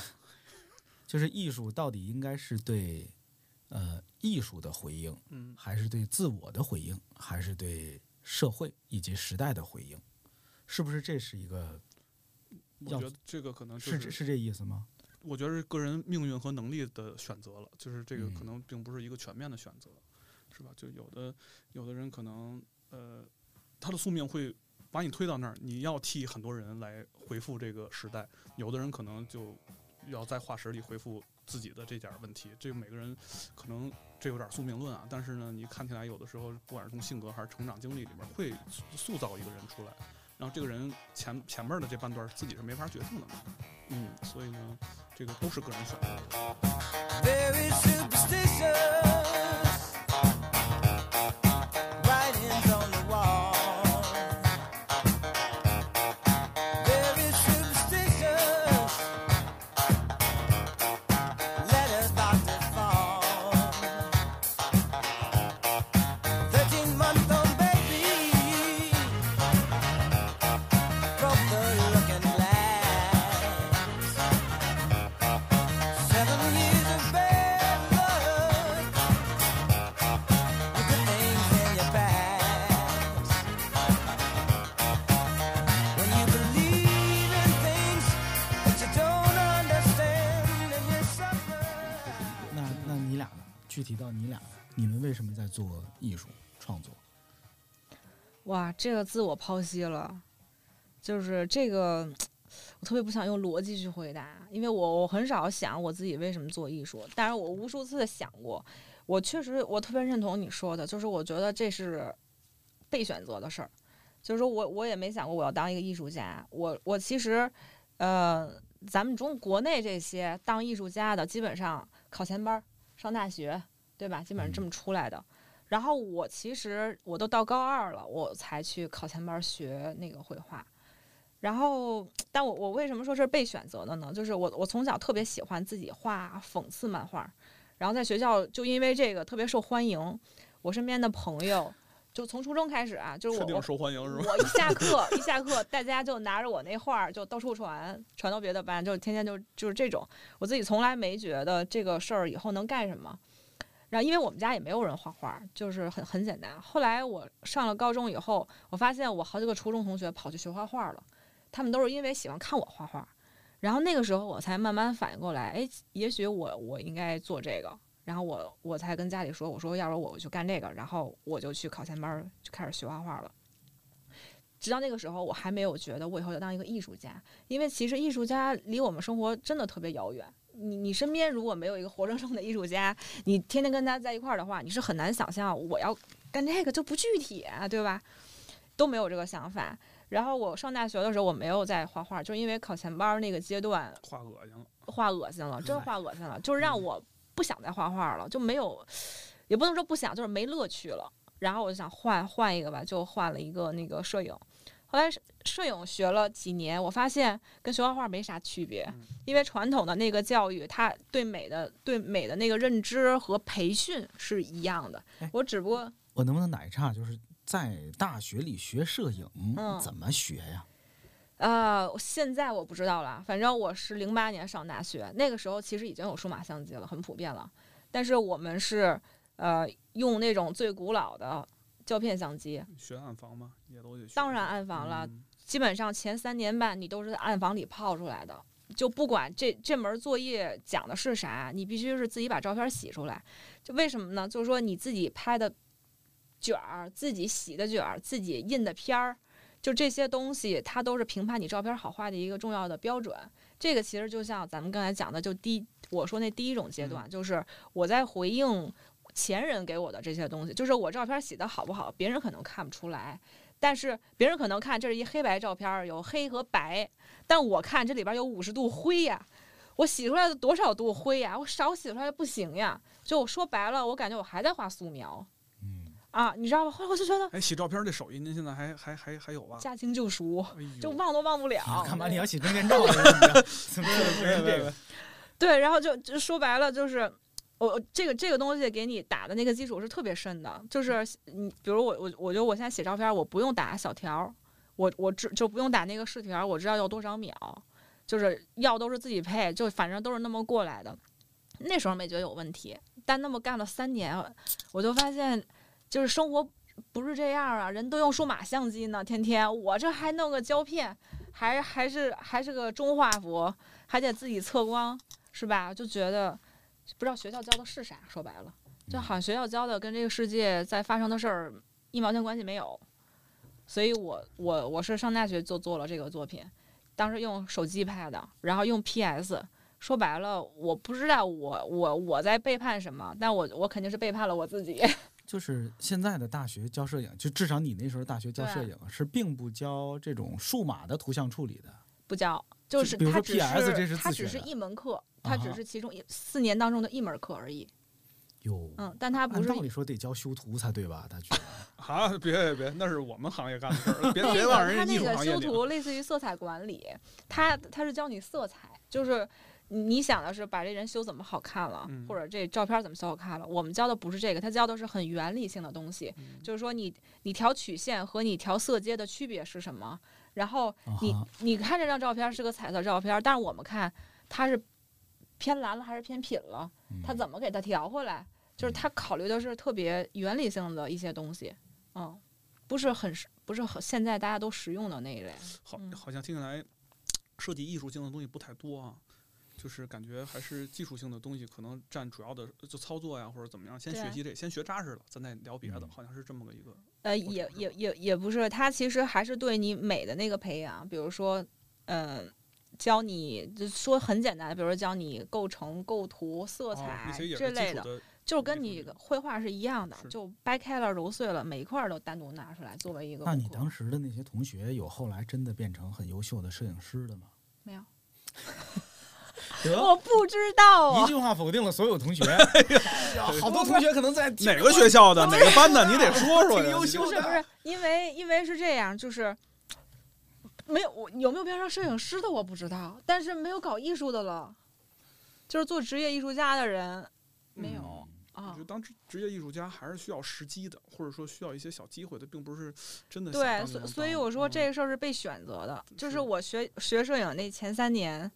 就是艺术到底应该是对呃艺术的回应，嗯，还是对自我的回应，还是对社会以及时代的回应？是不是这是一个我觉得这个可能就是这是这意思吗？我觉得是个人命运和能力的选择了，就是这个嗯可能并不是一个全面的选择，是吧？就有的有的人可能呃，他的宿命会把你推到那儿，你要替很多人来回复这个时代；有的人可能就要在化石里回复自己的这点问题。这个每个人可能这有点宿命论啊，但是呢，你看起来有的时候不管是从性格还是成长经历里面，会塑造一个人出来。然后这个人前前面的这半段自己是没法决定的嘛，嗯，所以呢，这个都是个人选择。哇，这个自我剖析了，就是这个，我特别不想用逻辑去回答，因为我我很少想我自己为什么做艺术，但是我无数次想过，我确实我特别认同你说的，就是我觉得这是被选择的事儿，就是说我我也没想过我要当一个艺术家，我我其实，呃，咱们中国内这些当艺术家的，基本上考前班儿、上大学，对吧？基本上这么出来的。然后我其实我都到高二了，我才去考前班学那个绘画。然后，但我我为什么说是被选择的呢？就是我我从小特别喜欢自己画讽刺漫画，然后在学校就因为这个特别受欢迎。我身边的朋友就从初中开始啊，就是我受欢迎是吧？我一下课 一下课，大家就拿着我那画儿就到处传，传到别的班，就天天就就是这种。我自己从来没觉得这个事儿以后能干什么。然后因为我们家也没有人画画，就是很很简单。后来我上了高中以后，我发现我好几个初中同学跑去学画画了，他们都是因为喜欢看我画画。然后那个时候我才慢慢反应过来，哎，也许我我应该做这个。然后我我才跟家里说，我说要不然我就干这个，然后我就去考前班就开始学画画了。直到那个时候，我还没有觉得我以后要当一个艺术家，因为其实艺术家离我们生活真的特别遥远。你你身边如果没有一个活生生的艺术家，你天天跟他在一块儿的话，你是很难想象我要干这个就不具体啊，对吧？都没有这个想法。然后我上大学的时候，我没有在画画，就因为考前班儿那个阶段画恶心了，画恶心了，真画恶心了，就是让我不想再画画了，就没有，也不能说不想，就是没乐趣了。然后我就想换换一个吧，就换了一个那个摄影。后来摄影学了几年，我发现跟学画画没啥区别，因为传统的那个教育，它对美的对美的那个认知和培训是一样的哎。我只不过我能不能打一岔？就是在大学里学摄影，嗯怎么学呀？呃，现在我不知道了，反正我是零八年上大学，那个时候其实已经有数码相机了，很普遍了。但是我们是呃用那种最古老的胶片相机，学暗房吗？也都得学。当然暗房了，嗯基本上前三年半你都是在暗房里泡出来的。就不管这这门作业讲的是啥，你必须是自己把照片洗出来。就为什么呢？就是说你自己拍的卷儿、自己洗的卷儿、自己印的片儿，就这些东西，它都是评判你照片好坏的一个重要的标准。这个其实就像咱们刚才讲的，就第我说那第一种阶段，就是我在回应前人给我的这些东西，就是我照片洗的好不好，别人可能看不出来。但是别人可能看这是一黑白照片，有黑和白，但我看这里边有五十度灰呀，我洗出来的多少度灰呀？我少洗出来不行呀。就我说白了，我感觉我还在画素描嗯，啊，你知道吗？后来我就觉得哎，洗照片这手艺，您现在还还还还有吧？驾轻就熟，哎就忘都忘不了。干嘛你要 洗证件照呢？怎么怎么这个？对，然后就就说白了就是。我我这个这个东西给你打的那个基础是特别深的，就是你比如我我我觉得我现在写照片，我不用打小条儿，我我只就不用打那个试条儿，我知道要多少秒，就是药都是自己配，就反正都是那么过来的。那时候没觉得有问题，但那么干了三年，我就发现就是生活不是这样啊，人都用数码相机呢，天天我这还弄个胶片，还还是还是个中画幅，还得自己测光，是吧？就觉得不知道学校教的是啥，说白了，就好像学校教的跟这个世界在发生的事儿一毛钱关系没有。所以我我我是上大学就做了这个作品，当时用手机拍的，然后用 PS。说白了，我不知道我我我在背叛什么，但我我肯定是背叛了我自己。就是现在的大学教摄影，就至少你那时候大学教摄影是并不教这种数码的图像处理的。不教，就就是比如说它只 PS 这是它只是一门课，它只啊是其中一四年当中的一门课而已。有，嗯，但他不是按道理说得教修图才对吧？大学 啊，别别别，那是我们行业干的事儿，别那个别往人家那个。修图类似于色彩管理，他他是教你色彩，就是你想的是把这人修怎么好看了，嗯或者这照片怎么修好看了。我们教的不是这个，他教的是很原理性的东西，嗯就是说你你调曲线和你调色阶的区别是什么。然后你、啊你看这张照片是个彩色照片，但是我们看它是偏蓝了还是偏品了，它嗯怎么给它调回来？就是它考虑的是特别原理性的一些东西，嗯，不是很实不是很现在大家都实用的那一类。好嗯，好像听起来设计艺术性的东西不太多啊，就是感觉还是技术性的东西可能占主要的，就操作呀或者怎么样，先学习这，先学扎实了，咱再聊别的，嗯好像是这么个一个。呃，也也也也不是，他其实还是对你美的那个培养，比如说，嗯、教你就说很简单，比如说教你构成、构图、色哦彩、这类的，就是跟你绘画是一样的，就掰开了揉碎了，每一块儿都单独拿出来作为一个那。你当时的那些同学有后来真的变成很优秀的摄影师的吗？没有？得我不知道啊，一句话否定了所有同学。呀好多同学可能在哪个学校的？哪个班的，你得说说挺呀。优秀的。不是不是，因为因为是这样，就是没有我有没有变成摄影师的我不知道，但是没有搞艺术的了，就是做职业艺术家的人没有。我啊。觉得。当职职业艺术家还是需要时机的，或者说需要一些小机会的，并不是真的想对，所所以我说嗯这个事儿是被选择的，就是是我学学摄影那前三年，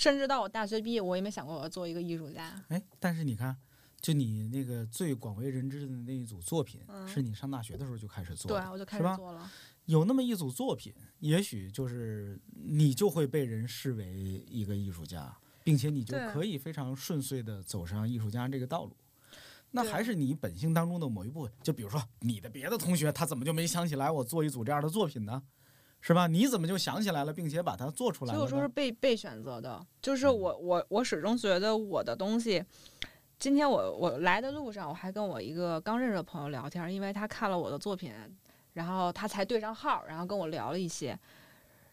甚至到我大学毕业，我也没想过我要做一个艺术家。哎，但是你看，就你那个最广为人知的那一组作品，嗯是你上大学的时候就开始做的，，对我就开始做了。有那么一组作品，也许就是你就会被人视为一个艺术家，并且你就可以非常顺遂的走上艺术家这个道路。那还是你本性当中的某一部分，就比如说你的别的同学，他怎么就没想起来我做一组这样的作品呢？是吧？你怎么就想起来了，并且把它做出来了所以我说是？被被选择的，就是嗯我我我始终觉得我的东西。今天我我来的路上，我还跟我一个刚认识的朋友聊天，因为他看了我的作品，然后他才对上号，然后跟我聊了一些，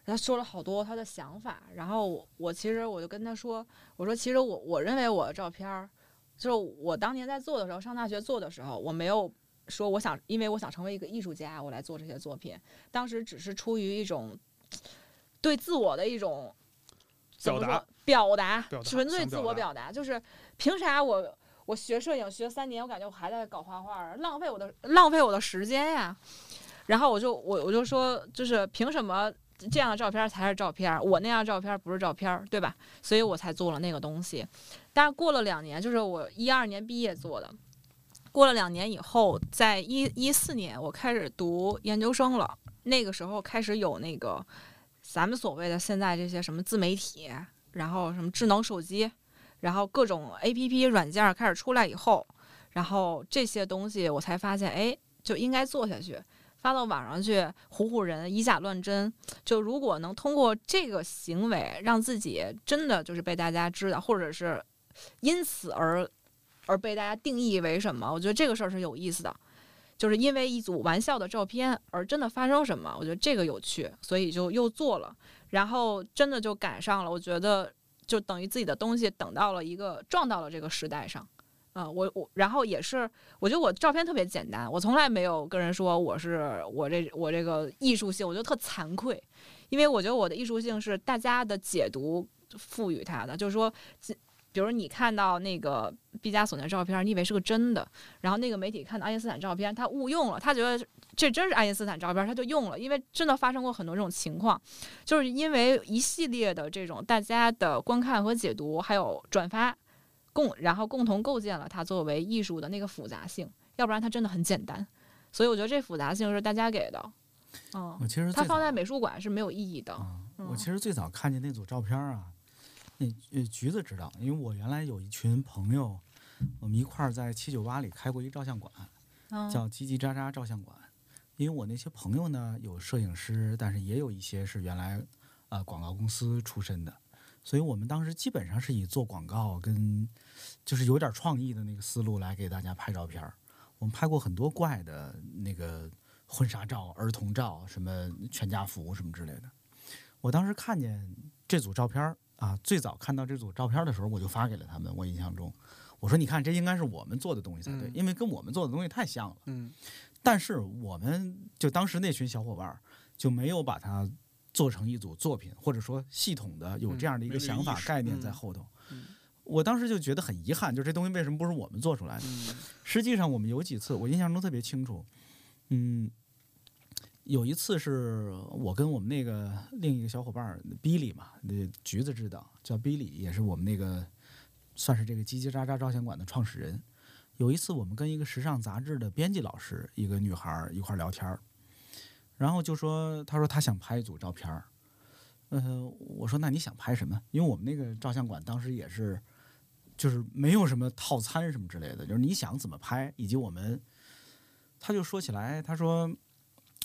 他说了好多他的想法，然后我我其实我就跟他说，我说其实我我认为我的照片，就是我当年在做的时候，上大学做的时候，我没有说我想，因为我想成为一个艺术家，我来做这些作品，当时只是出于一种对自我的一种怎么表达说表达，纯粹自我表达，就是凭啥我我学摄影学三年，我感觉我还在搞画画，浪费我的浪费我的时间呀。然后我就我我就说，就是凭什么这样的照片才是照片，我那样照片不是照片，对吧？所以我才做了那个东西。但是过了两年，就是我一二年毕业做的，过了两年以后，在一一四年我开始读研究生了，那个时候开始有那个咱们所谓的现在这些什么自媒体，然后什么智能手机，然后各种 A P P 软件儿开始出来以后，然后这些东西我才发现，哎，就应该做下去。发到网上去唬唬人，以假乱真。就如果能通过这个行为让自己真的就是被大家知道，或者是因此而而被大家定义为什么，我觉得这个事儿是有意思的。就是因为一组玩笑的照片而真的发生什么，我觉得这个有趣，所以就又做了。然后真的就赶上了，我觉得就等于自己的东西等到了一个撞到了这个时代上。啊、我我然后也是，我觉得我照片特别简单，我从来没有跟人说我是我这我这个艺术性，我觉得特惭愧，因为我觉得我的艺术性是大家的解读赋予它的，就是说，比如你看到那个毕加索那照片，你以为是个真的，然后那个媒体看到爱因斯坦照片，他误用了，他觉得这真是爱因斯坦照片，他就用了，因为真的发生过很多这种情况，就是因为一系列的这种大家的观看和解读，还有转发。共然后共同构建了它作为艺术的那个复杂性，要不然它真的很简单。所以我觉得这复杂性是大家给的，嗯我，其实最早它放在美术馆是没有意义的。啊，我嗯其实最早看见那组照片儿啊，那呃橘子知道，因为我原来有一群朋友，我们一块儿在七九八里开过一照相馆，嗯叫叽叽喳喳照相馆。因为我那些朋友呢，有摄影师，但是也有一些是原来呃广告公司出身的，所以我们当时基本上是以做广告跟就是有点创意的那个思路来给大家拍照片儿。我们拍过很多怪的那个婚纱照、儿童照，什么全家福什么之类的。我当时看见这组照片儿啊，最早看到这组照片的时候，我就发给了他们。我印象中，我说：“你看，这应该是我们做的东西才对，嗯因为跟我们做的东西太像了。”嗯但是我们就当时那群小伙伴儿就没有把它做成一组作品，或者说系统的有这样的一个想法概念嗯在后头。嗯我当时就觉得很遗憾，就这东西为什么不是我们做出来的？嗯实际上，我们有几次，我印象中特别清楚。嗯，有一次是我跟我们那个另一个小伙伴儿 Billy 嘛，那橘子知道，叫 Billy，也是我们那个算是这个叽叽喳喳照相馆的创始人。有一次，我们跟一个时尚杂志的编辑老师，一个女孩一块聊天儿，然后就说，她说她想拍一组照片儿。呃，我说那你想拍什么？因为我们那个照相馆当时也是，就是没有什么套餐什么之类的，就是你想怎么拍，以及我们，他就说起来，他说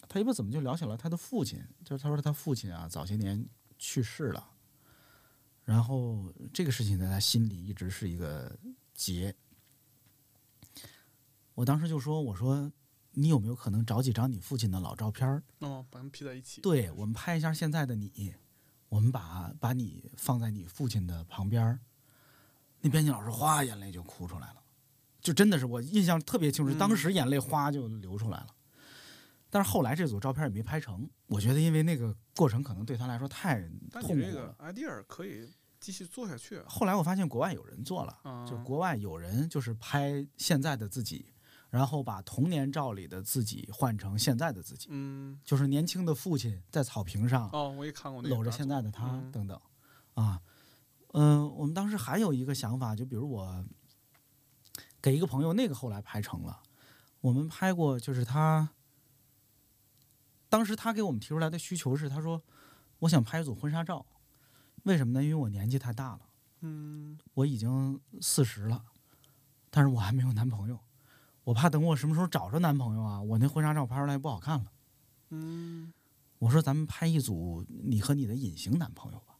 他一不怎么就聊起了他的父亲，就是他说他父亲啊早些年去世了，然后这个事情在他心里一直是一个结。我当时就说，我说你有没有可能找几张你父亲的老照片儿哦，把他们 P 在一起。对，我们拍一下现在的你，我们把把你放在你父亲的旁边儿。那编辑老师哗眼泪就哭出来了，就真的是我印象特别清楚，当嗯时眼泪哗就流出来了。但是后来这组照片也没拍成，我觉得因为那个过程可能对他来说太痛苦你这个了。idea 可以继续做下去。后来我发现国外有人做了，啊，就国外有人就是拍现在的自己，然后把童年照里的自己换成现在的自己，嗯就是年轻的父亲在草坪上哦，我也看过那搂着现在的他嗯等等，啊，嗯、我们当时还有一个想法，就比如我给一个朋友，那个后来拍成了，我们拍过，就是他，当时他给我们提出来的需求是，他说我想拍一组婚纱照，为什么呢？因为我年纪太大了，嗯。我已经四十了，但是我还没有男朋友，我怕等我什么时候找着男朋友啊，我那婚纱照拍出来不好看了。嗯。我说咱们拍一组你和你的隐形男朋友吧，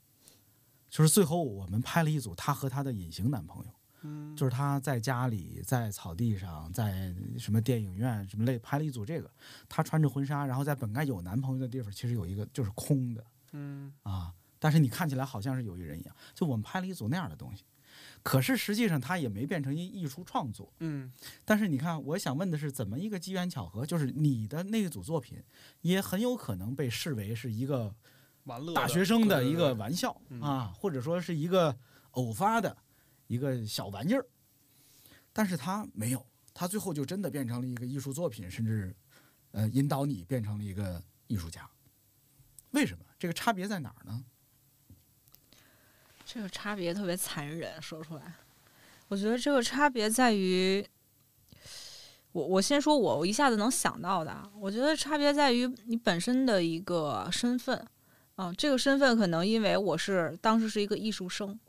就是最后我们拍了一组他和他的隐形男朋友，嗯，就是他在家里、在草地上、在什么电影院什么类拍了一组这个，他穿着婚纱，然后在本该有男朋友的地方，其实有一个就是空的嗯。啊，但是你看起来好像是有一人一样，就我们拍了一组那样的东西，可是实际上他也没变成一艺术创作，嗯。但是你看，我想问的是，怎么一个机缘巧合，就是你的那一组作品，也很有可能被视为是一个玩乐大学生的一个对玩笑嗯。啊，或者说是一个偶发的一个小玩意儿，但是他没有，他最后就真的变成了一个艺术作品，甚至呃引导你变成了一个艺术家。为什么？这个差别在哪儿呢？这个差别特别残忍，说出来，我觉得这个差别在于，我我先说我我一下子能想到的，我觉得差别在于你本身的一个身份，啊、这个身份可能因为我是当时是一个艺术生，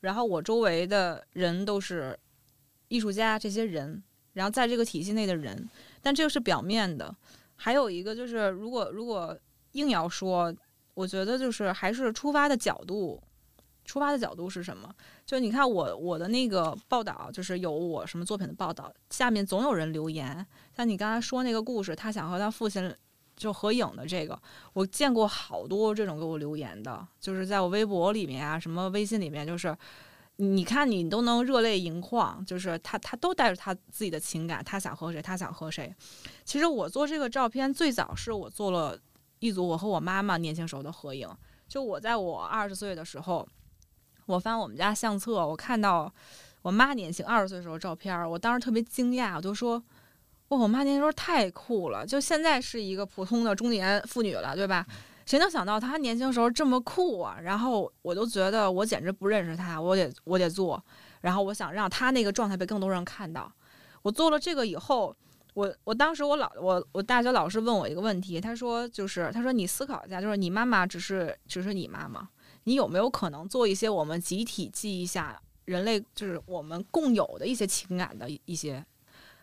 然后我周围的人都是艺术家这些人，然后在这个体系内的人，但这个是表面的，还有一个就是如果如果硬要说，我觉得就是还是出发的角度。出发的角度是什么？就你看我我的那个报道，就是有我什么作品的报道，下面总有人留言。像你刚才说那个故事，他想和他父亲就合影的这个，我见过好多这种给我留言的，就是在我微博里面啊，什么微信里面，就是你看你都能热泪盈眶，就是他他都带着他自己的情感，他想和谁，他想和谁。其实我做这个照片最早是我做了一组我和我妈妈年轻时候的合影，就我在我二十岁的时候。我翻我们家相册，我看到我妈年轻二十岁时候照片，我当时特别惊讶，我就说：“哇，我妈年轻时候太酷了！就现在是一个普通的中年妇女了，对吧？谁能想到她年轻时候这么酷啊？”然后我就觉得我简直不认识她，我得我得做，然后我想让她那个状态被更多人看到。我做了这个以后，我我当时我老我我大学老师问我一个问题，他说就是他说你思考一下，就是你妈妈只是只是你妈妈。你有没有可能做一些我们集体记忆下人类就是我们共有的一些情感的一些，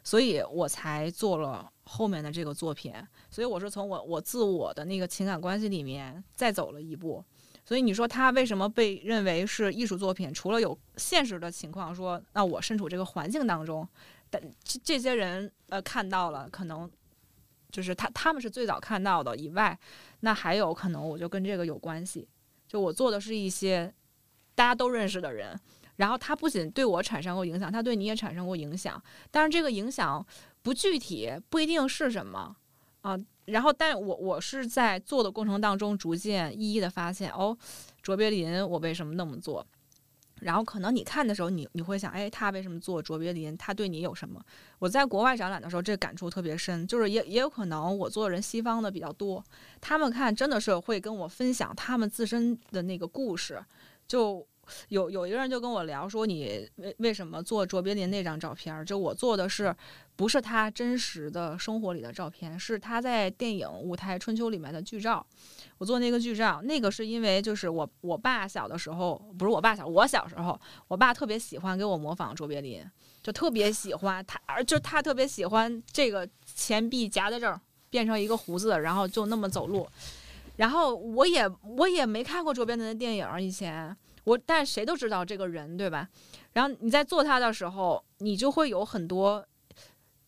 所以我才做了后面的这个作品。所以我是从我我自我的那个情感关系里面再走了一步。所以你说他为什么被认为是艺术作品？除了有现实的情况说，那我身处这个环境当中，但这这些人呃看到了，可能就是他他们是最早看到的以外，那还有可能我就跟这个有关系。就我做的是一些大家都认识的人，然后他不仅对我产生过影响，他对你也产生过影响，但是这个影响不具体，不一定是什么啊。然后，但我我是在做的过程当中，逐渐一一的发现，哦，卓别林我为什么那么做？然后可能你看的时候，你你会想，哎，他为什么做卓别林？他对你有什么？我在国外展览的时候，这个感触特别深，就是也也有可能我做的人西方的比较多，他们看真的是会跟我分享他们自身的那个故事，就有有一个人就跟我聊说，你为为什么做卓别林那张照片？就我做的是不是他真实的生活里的照片，是他在电影《舞台春秋》里面的剧照。我做那个剧照，那个是因为就是我我爸小的时候，不是我爸小，我小时候，我爸特别喜欢给我模仿卓别林，就特别喜欢他，而就他特别喜欢这个前臂夹在这儿变成一个胡子，然后就那么走路。然后我也我也没看过卓别林的电影以前，我但谁都知道这个人对吧？然后你在做他的时候，你就会有很多。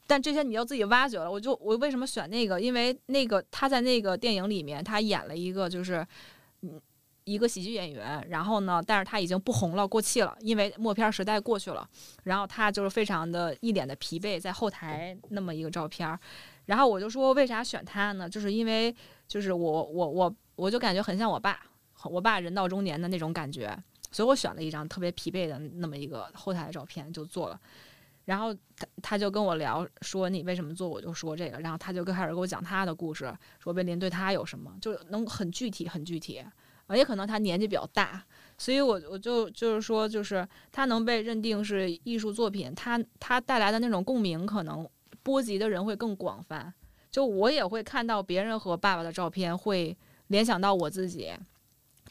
但这些你要自己挖掘了。我就我为什么选那个？因为那个他在那个电影里面，他演了一个就是，嗯，一个喜剧演员。然后呢，但是他已经不红了，过气了，因为默片时代过去了。然后他就是非常的一脸的疲惫，在后台那么一个照片儿。然后我就说，为啥选他呢？就是因为就是我我我我就感觉很像我爸，我爸人到中年的那种感觉，所以我选了一张特别疲惫的那么一个后台的照片就做了。然后他他就跟我聊说你为什么做，我就说这个，然后他就开始给我讲他的故事，卓别林对他有什么，就能很具体很具体，而且可能他年纪比较大，所以我我就就是说就是他能被认定是艺术作品，他他带来的那种共鸣可能波及的人会更广泛，就我也会看到别人和爸爸的照片，会联想到我自己，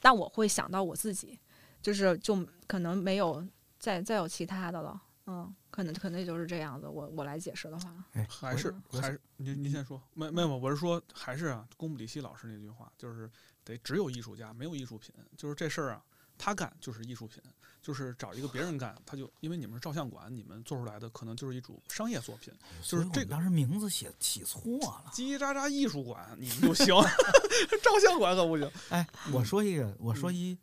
但我会想到我自己，就是就可能没有再再有其他的了，嗯。可能可能就是这样子，我我来解释的话，还是还是您您先说，没没有，我是说还是啊，宫布里希老师那句话，就是得只有艺术家，没有艺术品，就是这事儿啊，他干就是艺术品，就是找一个别人干，他就因为你们是照相馆，你们做出来的可能就是一组商业作品，就是这个当时名字写起错了。叽叽喳喳艺术馆你们就行，照相馆可不行。哎，我说一个，我说一，嗯，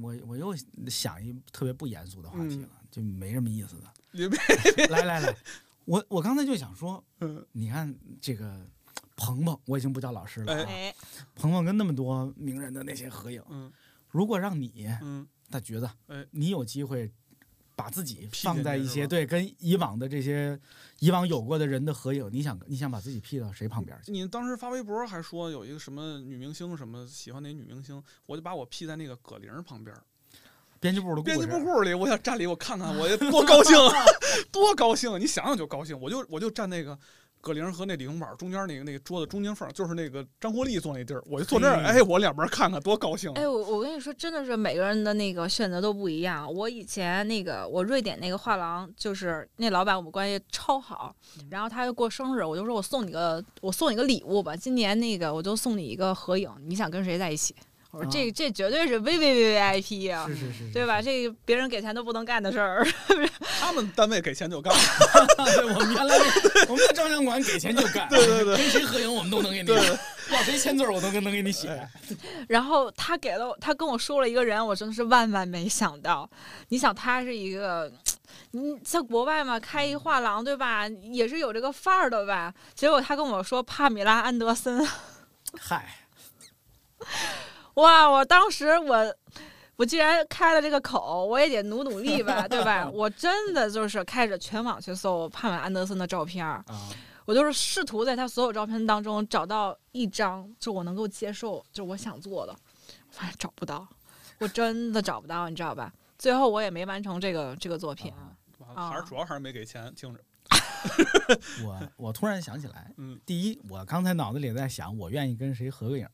我我又想一特别不严肃的话题了，就没什么意思的。来来来，我我刚才就想说，嗯你看这个鹏鹏，我已经不叫老师了、啊。哎，鹏鹏跟那么多名人的那些合影，嗯如果让你嗯大橘子，哎你有机会把自己放在一些对跟以往的这些以往有过的人的合影，你想你想把自己 P 到谁旁边去？你当时发微博还说有一个什么女明星什么喜欢哪女明星，我就把我 P 在那个葛玲旁边儿，编辑部的编辑事部户里，我想站里我看看，我 多高兴，啊多高兴！你想想就高兴，我就我就站那个。葛玲和那李永宝中间那个那个桌子中间缝儿，就是那个张国立坐那地儿，我就坐那儿，嘿哎，我两边看看，多高兴！哎，我我跟你说，真的是每个人的那个选择都不一样。我以前那个我瑞典那个画廊，就是那老板我们关系超好，然后他就过生日，我就说我送你个我送你个礼物吧，今年那个我就送你一个合影，你想跟谁在一起？我说这啊这绝对是 V V V V I P 呀、是是是，对吧？这个别人给钱都不能干的事儿。他们单位给钱就干，对，我们原来我们的照相馆给钱就干，对对对，跟谁合影我们都能给你，要谁签字我都能能给你写。然后他给了我他跟我说了一个人，我真的是万万没想到。你想，他是一个，你在国外嘛，开一画廊对吧，也是有这个范儿的吧？结果他跟我说帕米拉·安德森，嗨，哇！我当时我我既然开了这个口，我也得努努力吧，对吧？我真的就是开着全网去搜帕米拉·安德森的照片儿，啊，我就是试图在他所有照片当中找到一张，就我能够接受，就我想做的，发现找不到，我真的找不到，你知道吧？最后我也没完成这个这个作品。还是主要还是没给钱，听着，我我突然想起来，嗯第一，我刚才脑子里在想，我愿意跟谁合个影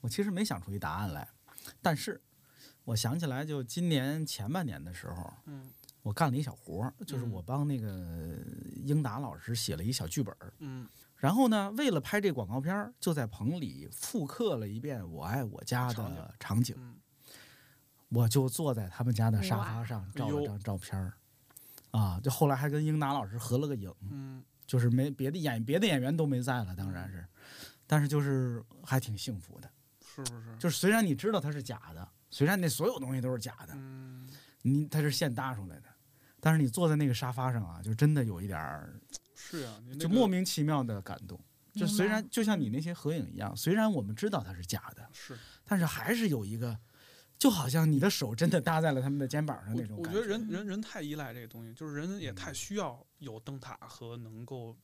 我其实没想出一答案来，但是我想起来，就今年前半年的时候，嗯我干了一小活儿，就是嗯我帮那个英达老师写了一小剧本，嗯然后呢，为了拍这广告片儿，就在棚里复刻了一遍《我爱我家》场景的场景。嗯，我就坐在他们家的沙发上照了张照片儿，啊，就后来还跟英达老师合了个影，嗯就是没别的演别的演员都没在了，当然是，但是就是还挺幸福的。是不是？就是虽然你知道它是假的，虽然那所有东西都是假的，嗯，你它是现搭出来的，但是你坐在那个沙发上啊，就真的有一点儿，是呀，就莫名其妙的感动。就虽然就像你那些合影一样，虽然我们知道它是假的，是。但是还是有一个，就好像你的手真的搭在了他们的肩膀上那种我觉得人人人太依赖这个东西，就是人也太需要有灯塔和能够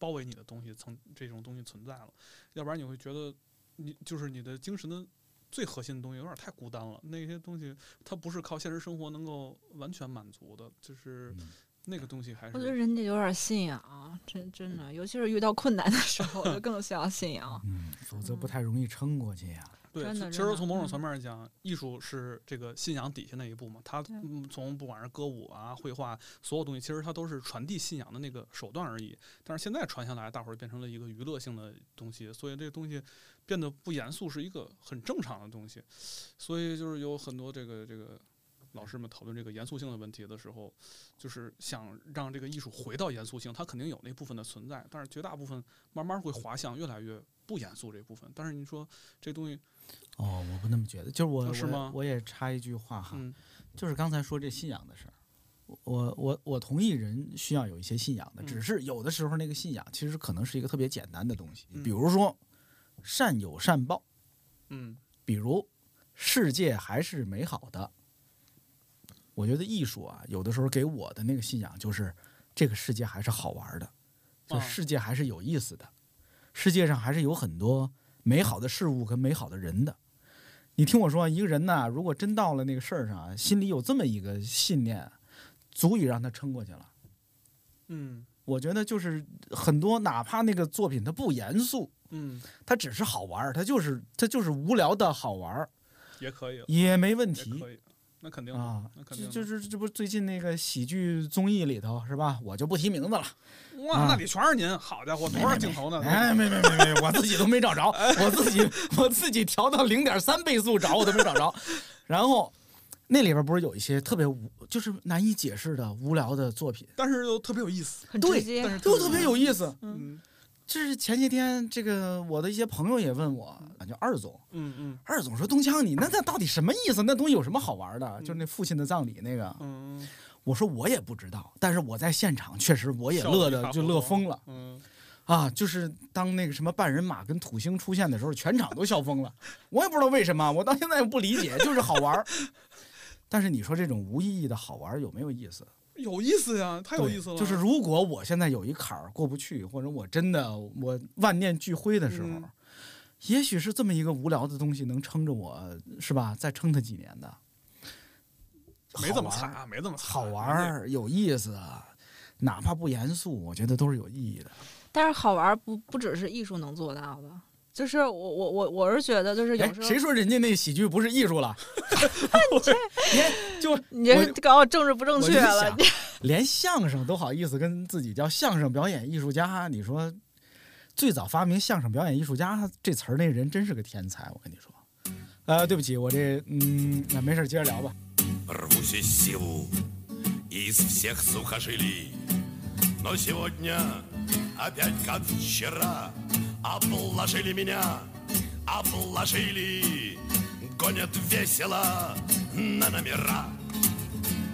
包围你的东西存这种东西存在了，要不然你会觉得你就是你的精神的最核心的东西有点太孤单了。那些东西它不是靠现实生活能够完全满足的，就是嗯那个东西还是我觉得人家有点信仰，真真的，尤其是遇到困难的时候，就更需要信仰。嗯，否则不太容易撑过去呀、对，其实从某种嗯层面上讲，艺术是这个信仰底下那一步嘛。它嗯，从不管是歌舞啊、绘画，所有东西，其实它都是传递信仰的那个手段而已。但是现在传下来，大伙儿变成了一个娱乐性的东西，所以这个东西变得不严肃是一个很正常的东西。所以就是有很多这个这个老师们讨论这个严肃性的问题的时候，就是想让这个艺术回到严肃性，它肯定有那部分的存在，但是绝大部分慢慢会滑向越来越不严肃这部分。但是你说这东西，哦，我不那么觉得，就是我我哦是吗我也插一句话哈，嗯就是刚才说这信仰的事儿，我我我同意人需要有一些信仰的，嗯只是有的时候那个信仰其实可能是一个特别简单的东西，嗯比如说善有善报，嗯比如世界还是美好的。我觉得艺术啊，有的时候给我的那个信仰就是这个世界还是好玩的，就啊世界还是有意思的，世界上还是有很多美好的事物跟美好的人的。你听我说，一个人呐，如果真到了那个事儿上啊，心里有这么一个信念，足以让他撑过去了。嗯我觉得就是很多，哪怕那个作品它不严肃，嗯，它只是好玩儿，它就是它就是无聊的好玩儿，也可以，也没问题可以，那肯定啊那。肯定就是这不最近那个喜剧综艺里头是吧？我就不提名字了。哇，啊那里全是您，好家伙，多少镜头呢？哎，没没没没，我自己都没找着，我自己我自己调到零点三倍速找我都没找着。然后那里边不是有一些特别无，就是难以解释的无聊的作品，但是又特别有意思，对都特别有意思。嗯这是前些天这个我的一些朋友也问我，叫二总，嗯嗯二总说东强你那那到底什么意思？那东西有什么好玩的？就是那父亲的葬礼那个，嗯，我说我也不知道，但是我在现场确实我也乐的就乐疯了。嗯，啊，就是当那个什么半人马跟土星出现的时候，全场都笑疯了。我也不知道为什么，我到现在也不理解，就是好玩儿。但是你说这种无意义的好玩儿有没有意思？有意思呀，太有意思了。就是如果我现在有一坎儿过不去，或者我真的我万念俱灰的时候，嗯也许是这么一个无聊的东西能撑着我，是吧？再撑它几年的，没这么惨啊，没这么惨，好玩儿有意思，哪怕不严肃，我觉得都是有意义的。但是好玩儿不不只是艺术能做到的，就是我我我我是觉得就是有哎，时候谁说人家那喜剧不是艺术了？你这就你这我搞我政治不正确了想，连相声都好意思跟自己叫相声表演艺术家，你说最早发明相声表演艺术家这词儿那人真是个天才，我跟你说。呃，对不起，我这嗯，那没事，接着聊吧。Обложили меня, обложили. Гонят весело на номера.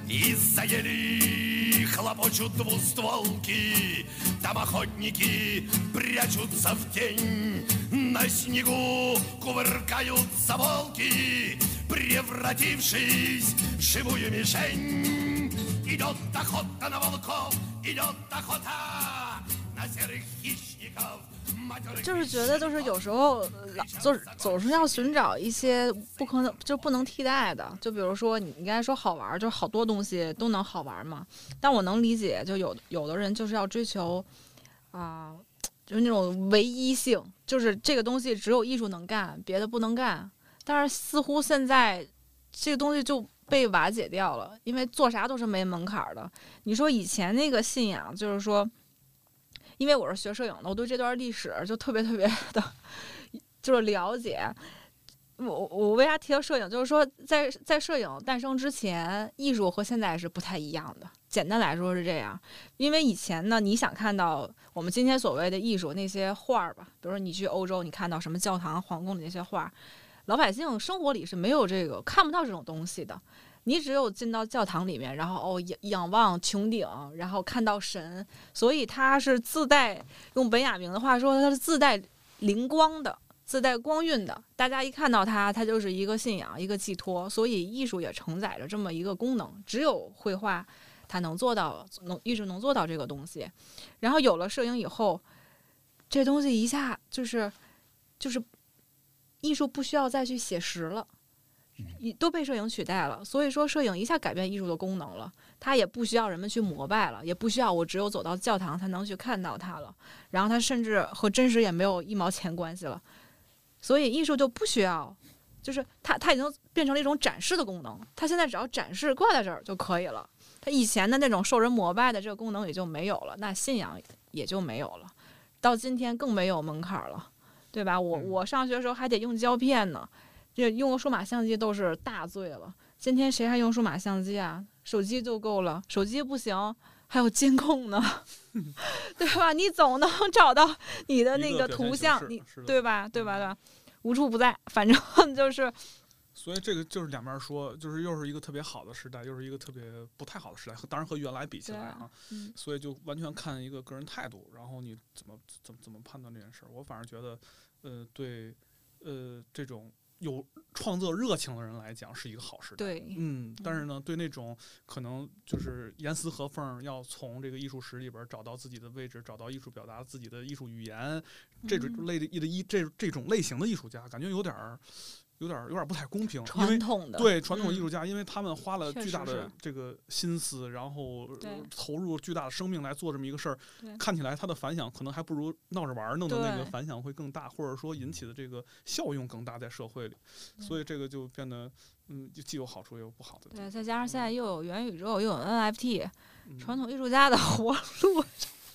И заели хлопочут двустволки Там охотники прячутся в тень. На снегу кувыркаются волки. Превратившись в живую мишень. Идет охота на волков, идет охота На серых хищников 就是觉得就是有时候老就是总是要寻找一些不可能就不能替代的，就比如说你你刚才说好玩，就好多东西都能好玩嘛。但我能理解，就有有的人就是要追求啊、就是那种唯一性，就是这个东西只有艺术能干，别的不能干。但是似乎现在这个东西就被瓦解掉了，因为做啥都是没门槛的。你说以前那个信仰，就是说。因为我是学摄影的，我对这段历史就特别特别的，就是了解。我我为啥提到摄影？就是说在，在摄影诞生之前，艺术和现在是不太一样的。简单来说是这样，因为以前呢，你想看到我们今天所谓的艺术那些画儿吧，比如说你去欧洲，你看到什么教堂、皇宫的那些画，老百姓生活里是没有这个看不到这种东西的。你只有进到教堂里面，然后哦仰仰望穹顶，然后看到神，所以它是自带用本雅明的话说，它是自带灵光的，自带光晕的。大家一看到它，它就是一个信仰，一个寄托。所以艺术也承载着这么一个功能，只有绘画它能做到，能艺术能做到这个东西。然后有了摄影以后，这东西一下就是就是艺术不需要再去写实了。一都被摄影取代了，所以说摄影一下改变艺术的功能了，它也不需要人们去膜拜了，也不需要我只有走到教堂才能去看到它了，然后它甚至和真实也没有一毛钱关系了，所以艺术就不需要，就是它它已经变成了一种展示的功能，它现在只要展示挂在这儿就可以了，它以前的那种受人膜拜的这个功能也就没有了，那信仰也就没有了，到今天更没有门槛了，对吧？我嗯我上学的时候还得用胶片呢。这用个数码相机都是大罪了。今天谁还用数码相机啊？手机就够了，手机不行，还有监控呢，对吧？你总能找到你的那个图像，你对吧？对吧？对吧？无处不在，反正 就是所以这个就是两面说，就是又是一个特别好的时代，又是一个特别不太好的时代。和当然和原来比起来对啊，嗯所以就完全看一个个人态度，然后你怎么怎么怎么判断这件事儿。我反而觉得，呃，对，呃，这种有创作热情的人来讲是一个好时代。对，嗯，但是呢，对那种可能就是严丝合缝，要从这个艺术史里边找到自己的位置，找到艺术表达自己的艺术语言，这种嗯类的艺的艺这这种类型的艺术家，感觉有点儿，有点儿有点儿不太公平，因为传统的对传统艺嗯。术家，因为他们花了巨大的这个心思，然后投入巨大的生命来做这么一个事儿，看起来他的反响可能还不如闹着玩儿弄的那个反响会更大，或者说引起的这个效用更大在社会里，所以这个就变得嗯，就既有好处也有不好的对，再加上现在又有元宇宙，又有 NFT，嗯传统艺术家的 活路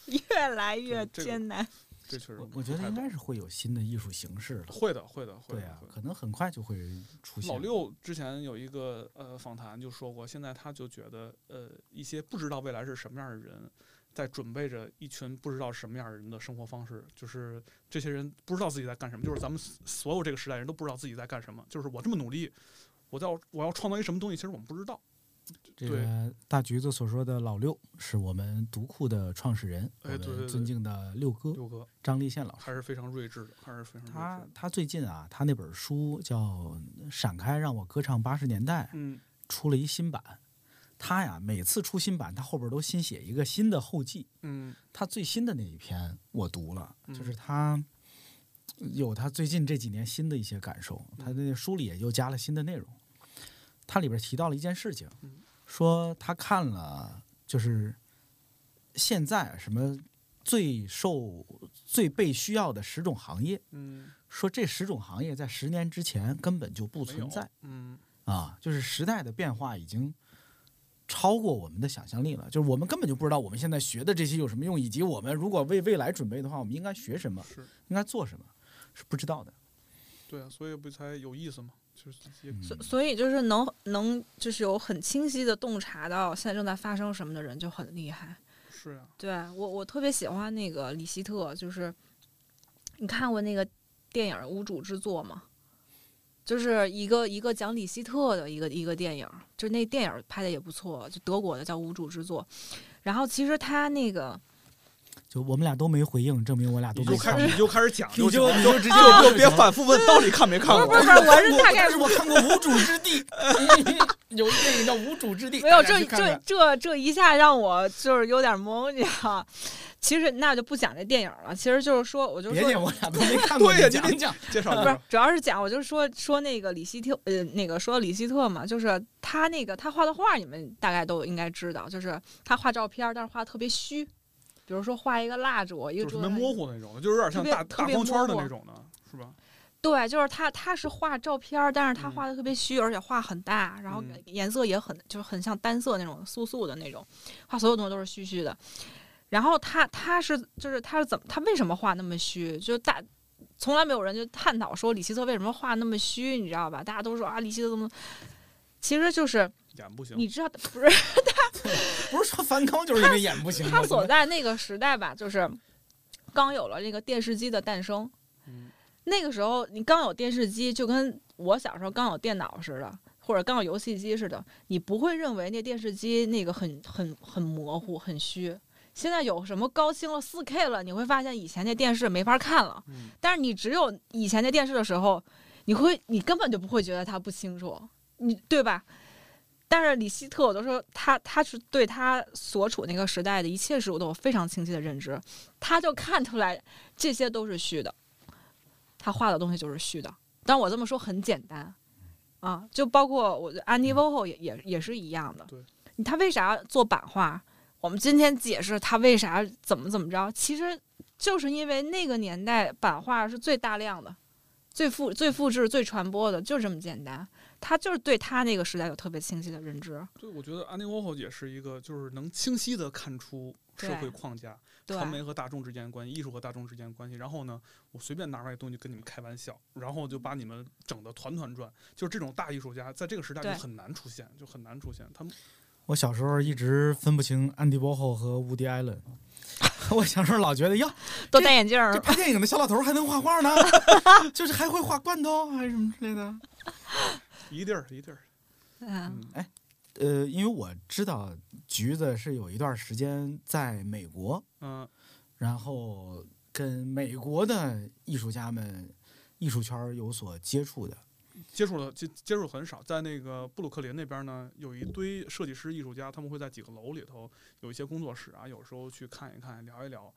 越来越艰难。这确实我我觉得应该是会有新的艺术形式的。会的，会的，会的。可能很快就会出现。老六之前有一个呃访谈就说过，现在他就觉得呃一些不知道未来是什么样的人，在准备着一群不知道什么样的人的生活方式，就是这些人不知道自己在干什么，就是咱们所有这个时代人都不知道自己在干什么，就是我这么努力，我要我要创造一什么东西，其实我们不知道。这个大橘子所说的老六是我们读库的创始人，我们尊敬的六哥六哥张立宪老师。还是非常睿智的，还是非常睿智。他他最近啊，他那本书叫《闪开，让我歌唱八十年代》，嗯出了一新版。他呀，每次出新版，他后边都新写一个新的后记。嗯他最新的那一篇我读了，嗯就是他有他最近这几年新的一些感受，他那书里也又加了新的内容。他里边提到了一件事情，嗯说他看了就是现在什么最受最被需要的十种行业，嗯，说这十种行业在十年之前根本就不存在。嗯啊，就是时代的变化已经超过我们的想象力了，就是我们根本就不知道我们现在学的这些有什么用，以及我们如果为未来准备的话，我们应该学什么，是，应该做什么，是不知道的。对啊，所以不才有意思嘛，就是所所以就是能能就是有很清晰的洞察到现在正在发生什么的人就很厉害。是啊，对我我特别喜欢那个李希特，就是你看过那个电影《无主之作》吗？就是一个一个讲李希特的一个一个电影，就那电影拍的也不错，就德国的叫《无主之作》。然后其实他那个就我们俩都没回应，证明我俩都你就开没看你就开始讲，你就你就直接就别反复问到底看没看过。不是不是，我是 大概但是我看过《无主之地 》，有一电影叫《无主之地》，没有这这这这一下让我就是有点懵，你知道。其实那就不讲这电影了，其实就是说，我就说别介，我俩都没看过，对呀你你讲讲。介绍不是，，主要是讲，我就说说那个李希特，呃，那个说李希特嘛，就是他那个他画的画，你们大概都应该知道，就是他画照片，但是画的特别虚，比如说画一个蜡烛，一个特别模糊那种的，就是有点像大大光圈的那种的，是吧？对，就是他他是画照片，但是他嗯画的特别虚，而且画很大，然后嗯颜色也很就是很像单色那种素素的那种，画所有东西都是虚虚的。然后他他是就是他是怎么他为什么画那么虚？就大从来没有人就探讨说李希特为什么画那么虚，你知道吧？大家都说啊李希特怎么，其实就是眼不行，你知道不是他 不是说梵高就是因为演不行吗？他所在那个时代吧，就是刚有了这个电视机的诞生。嗯那个时候你刚有电视机，就跟我小时候刚有电脑似的，或者刚有游戏机似的，你不会认为那电视机那个很很很模糊、很虚。现在有什么高清了、四 K 了，你会发现以前那电视没法看了。嗯但是你只有以前那电视的时候，你会你根本就不会觉得它不清楚，你对吧？但是李希特，我都说他他是对他所处那个时代的一切事物都有非常清晰的认知，他就看出来这些都是虚的，他画的东西就是虚的。但我这么说很简单啊，就包括我的安迪沃霍也也也是一样的。对，他为啥做版画？我们今天解释他为啥怎么怎么着，其实就是因为那个年代版画是最大量的、最复最复制、最传播的，就这么简单。他就是对他那个时代有特别清晰的认知。对，我觉得安妮沃霍也是一个，就是能清晰的看出社会框架，传媒和大众之间的关系，艺术和大众之间的关系。然后呢，我随便拿出来东西跟你们开玩笑，然后就把你们整的团团转。就是这种大艺术家，在这个时代就很难出现，就很难出现。他们我小时候一直分不清安迪沃霍和伍迪·艾伦，我小时候老觉得哟，都戴眼镜儿这，拍电影的小老头儿还能画画呢，就是还会画罐头还是什么之类的。一地儿一地儿，嗯，哎呃，因为我知道橘子是有一段时间在美国，嗯然后跟美国的艺术家们、艺术圈有所接触的。接触的接接触很少，在那个布鲁克林那边呢，有一堆设计师、艺术家，他们会在几个楼里头有一些工作室啊，有时候去看一看、聊一聊。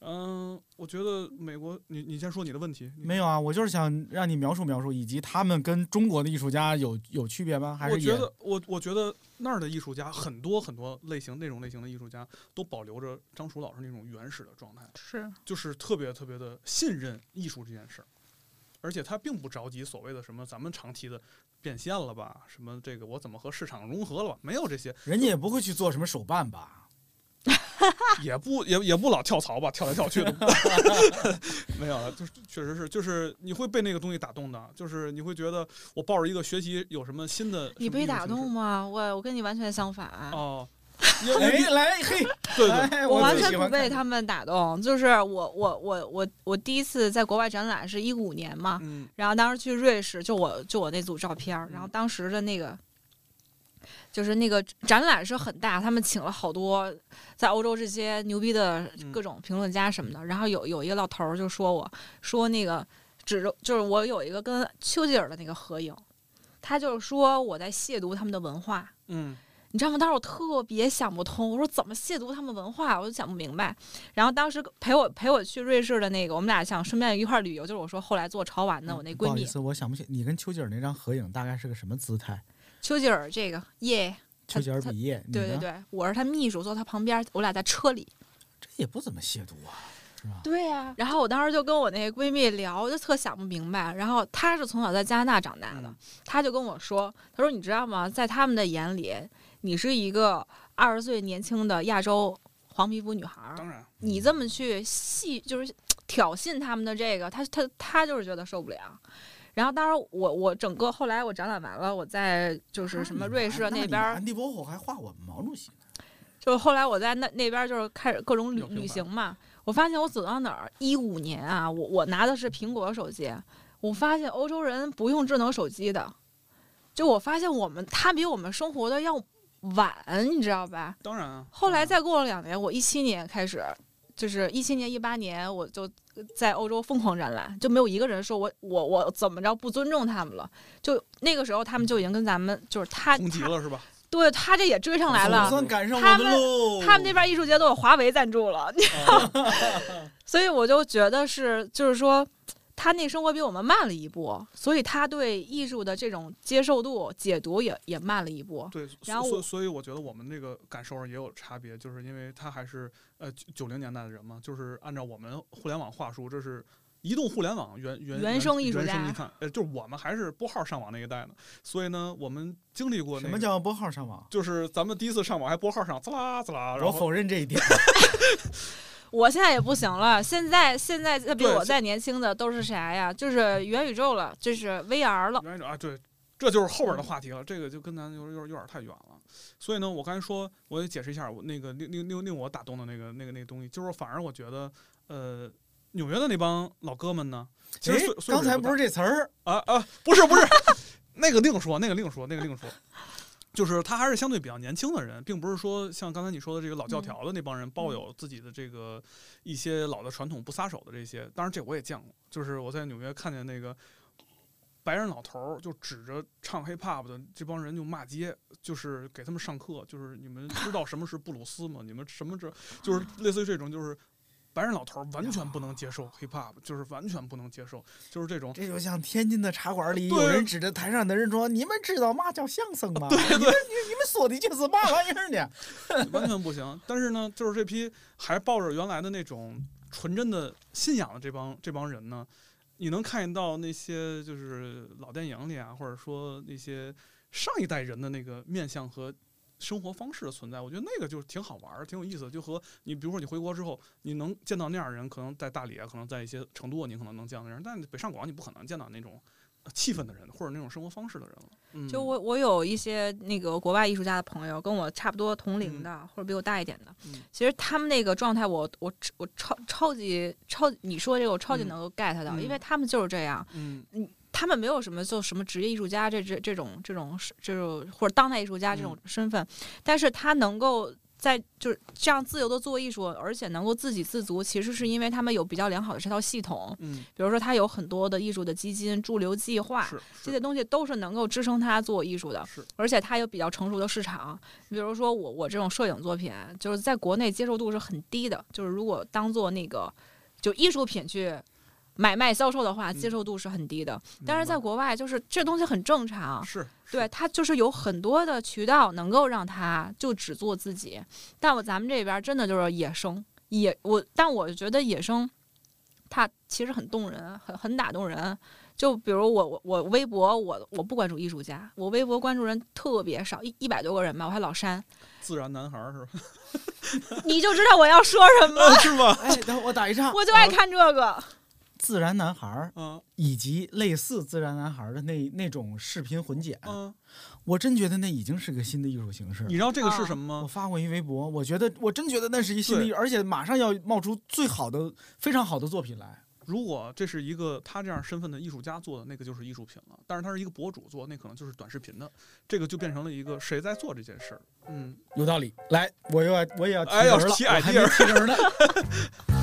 嗯，我觉得美国，你你先说你的问题。没有啊，我就是想让你描述描述，以及他们跟中国的艺术家有有区别吗？还是我觉得我我觉得那儿的艺术家很多很多类型那种类型的艺术家都保留着张楚老师那种原始的状态，是就是特别特别的信任艺术这件事儿，而且他并不着急所谓的什么咱们常提的变现了吧，什么这个我怎么和市场融合了吧，没有这些，人家也不会去做什么手办吧？也不也也不老跳槽吧，跳来跳去的，没有了，就是确实是，就是你会被那个东西打动的，就是你会觉得我抱着一个学习有什么新的，你被打动？吗？我我跟你完全相反。哦，因为哎，来嘿，对对，哎我完全不被他们打动，就是我我我我我第一次在国外展览是一五年嘛，嗯然后当时去瑞士，就我就我那组照片，然后嗯当时的那个。就是那个展览是很大，他们请了好多在欧洲这些牛逼的嗯各种评论家什么的。然后有有一个老头儿就说我说那个指着就是我有一个跟丘吉尔的那个合影，他就是说我在亵渎他们的文化。嗯你知道吗？当时我特别想不通，我说怎么亵渎他们文化，我就想不明白。然后当时陪我陪我去瑞士的那个，我们俩想顺便一块儿旅游，就是我说后来做潮玩的我那闺蜜不好意思，我想不起你跟丘吉尔那张合影大概是个什么姿态？丘吉尔，这个耶，丘吉尔他比耶，对对对，我是他秘书，坐他旁边，我俩在车里。这也不怎么亵渎啊，是吧？对呀、然后我当时就跟我那个闺蜜聊，我就特想不明白。然后她是从小在加拿大长大的嗯，她就跟我说：“她说你知道吗？在他们的眼里，你是一个二十岁年轻的亚洲黄皮肤女孩儿，当然，你这么去戏就是挑衅他们的这个，她她她就是觉得受不了。”然后，当然我我整个后来我展览完了，我在就是什么瑞士啊那边儿安迪沃霍还画我们毛主席呢。就是后来我在那那边儿就是开始各种旅旅行嘛，我发现我走到哪儿，一五年啊，我我拿的是苹果手机，我发现欧洲人不用智能手机的，就我发现我们他比我们生活的要晚，你知道吧？当然啊。后来再过了两年，我一七年开始，就是一七年一八年，我就在欧洲疯狂展览，就没有一个人说我我我怎么着不尊重他们了，就那个时候他们就已经跟咱们就是他？对他这也追上来了，算赶上他们。他们那边艺术节都有华为赞助了 所以我就觉得是，就是说，他那生活比我们慢了一步，所以他对艺术的这种接受度、解读也也慢了一步。对，然后我所所所以我觉得我们那个感受上也有差别，就是因为他还是呃九零年代的人嘛，就是按照我们互联网话术，这是移动互联网原原原生艺术家一看，呃，就是我们还是拨号上网那一代呢，所以呢，我们经历过、那个、什么叫拨号上网？就是咱们第一次上网还拨号上，滋啦滋啦，然后我否认这一点。我现在也不行了，现在现在比我再年轻的都是啥呀？就是元宇宙了，就是 VR 了。元宇宙啊，对，这就是后边的话题了，这个就跟咱有有有点太远了。所以呢，我刚才说，我也解释一下，我那个令令令令我打动的那个那个那个东西，就是反而我觉得，呃，纽约的那帮老哥们呢，其实刚才不是这词儿，啊啊，不是不是，那个另说，那个另说，那个另说。就是他还是相对比较年轻的人，并不是说像刚才你说的这个老教条的那帮人抱有自己的这个一些老的传统不撒手的这些。当然，这我也见过，就是我在纽约看见那个白人老头儿就指着唱 hip hop 的这帮人就骂街，就是给他们上课，就是你们知道什么是布鲁斯吗？你们什么这就是类似于这种就是。白人老头儿完全不能接受 hip hop，就是完全不能接受，就是这种这就像天津的茶馆里对有人指着台上的人说：“你们知道嘛叫相声吗？你们你你们说的就是嘛玩意儿呢 完全不行。但是呢，就是这批还抱着原来的那种纯真的信仰的这帮这帮人呢，你能看到那些就是老电影里啊，或者说那些上一代人的那个面相和。生活方式的存在，我觉得那个就挺好玩儿，挺有意思的。就和你，比如说你回国之后，你能见到那样的人，可能在大理啊，可能在一些成都啊，你可能能见到那样，但北上广你不可能见到那种呃气氛的人，或者那种生活方式的人了。嗯，就我我有一些那个国外艺术家的朋友，跟我差不多同龄的，或者比我大一点的，嗯。其实他们那个状态我，我我超超级超，你说这个我超级嗯。能够 get 到，嗯因为他们就是这样，嗯他们没有什么就什么职业艺术家这这这种这种这种或者当代艺术家这种身份，但是他能够在就是这样自由的做艺术，而且能够自给自足，其实是因为他们有比较良好的这套系统，嗯，比如说他有很多的艺术的基金、驻留计划，这些东西都是能够支撑他做艺术的，是。而且他有比较成熟的市场。比如说我我这种摄影作品，就是在国内接受度是很低的，就是如果当做那个就艺术品去买卖销售的话，嗯接受度是很低的。但是在国外，就是这东西很正常，是对它就是有很多的渠道能够让他就只做自己。但我咱们这边真的就是野生，野我，但我觉得野生，它其实很动人，很很打动人。就比如我我我微博我我不关注艺术家，我微博关注人特别少，一一百多个人吧，我还老删，自然男孩儿是吧？你就知道我要说什么，是吧？哎，等我打一岔，我就爱看这个。自然男孩儿嗯以及类似自然男孩儿的那那种视频混剪，嗯，我真觉得那已经是个新的艺术形式你。知道这个是啊什么吗？我发过一微博，我觉得我真觉得那是一新的艺，而且马上要冒出最好的、非常好的作品来。如果这是一个他这样身份的艺术家做的，那个就是艺术品了。但是他是一个博主做，那可能就是短视频的，这个就变成了一个谁在做这件事儿。嗯，有道理。来，我又要我也要提人了，提我还没 idea 提人呢。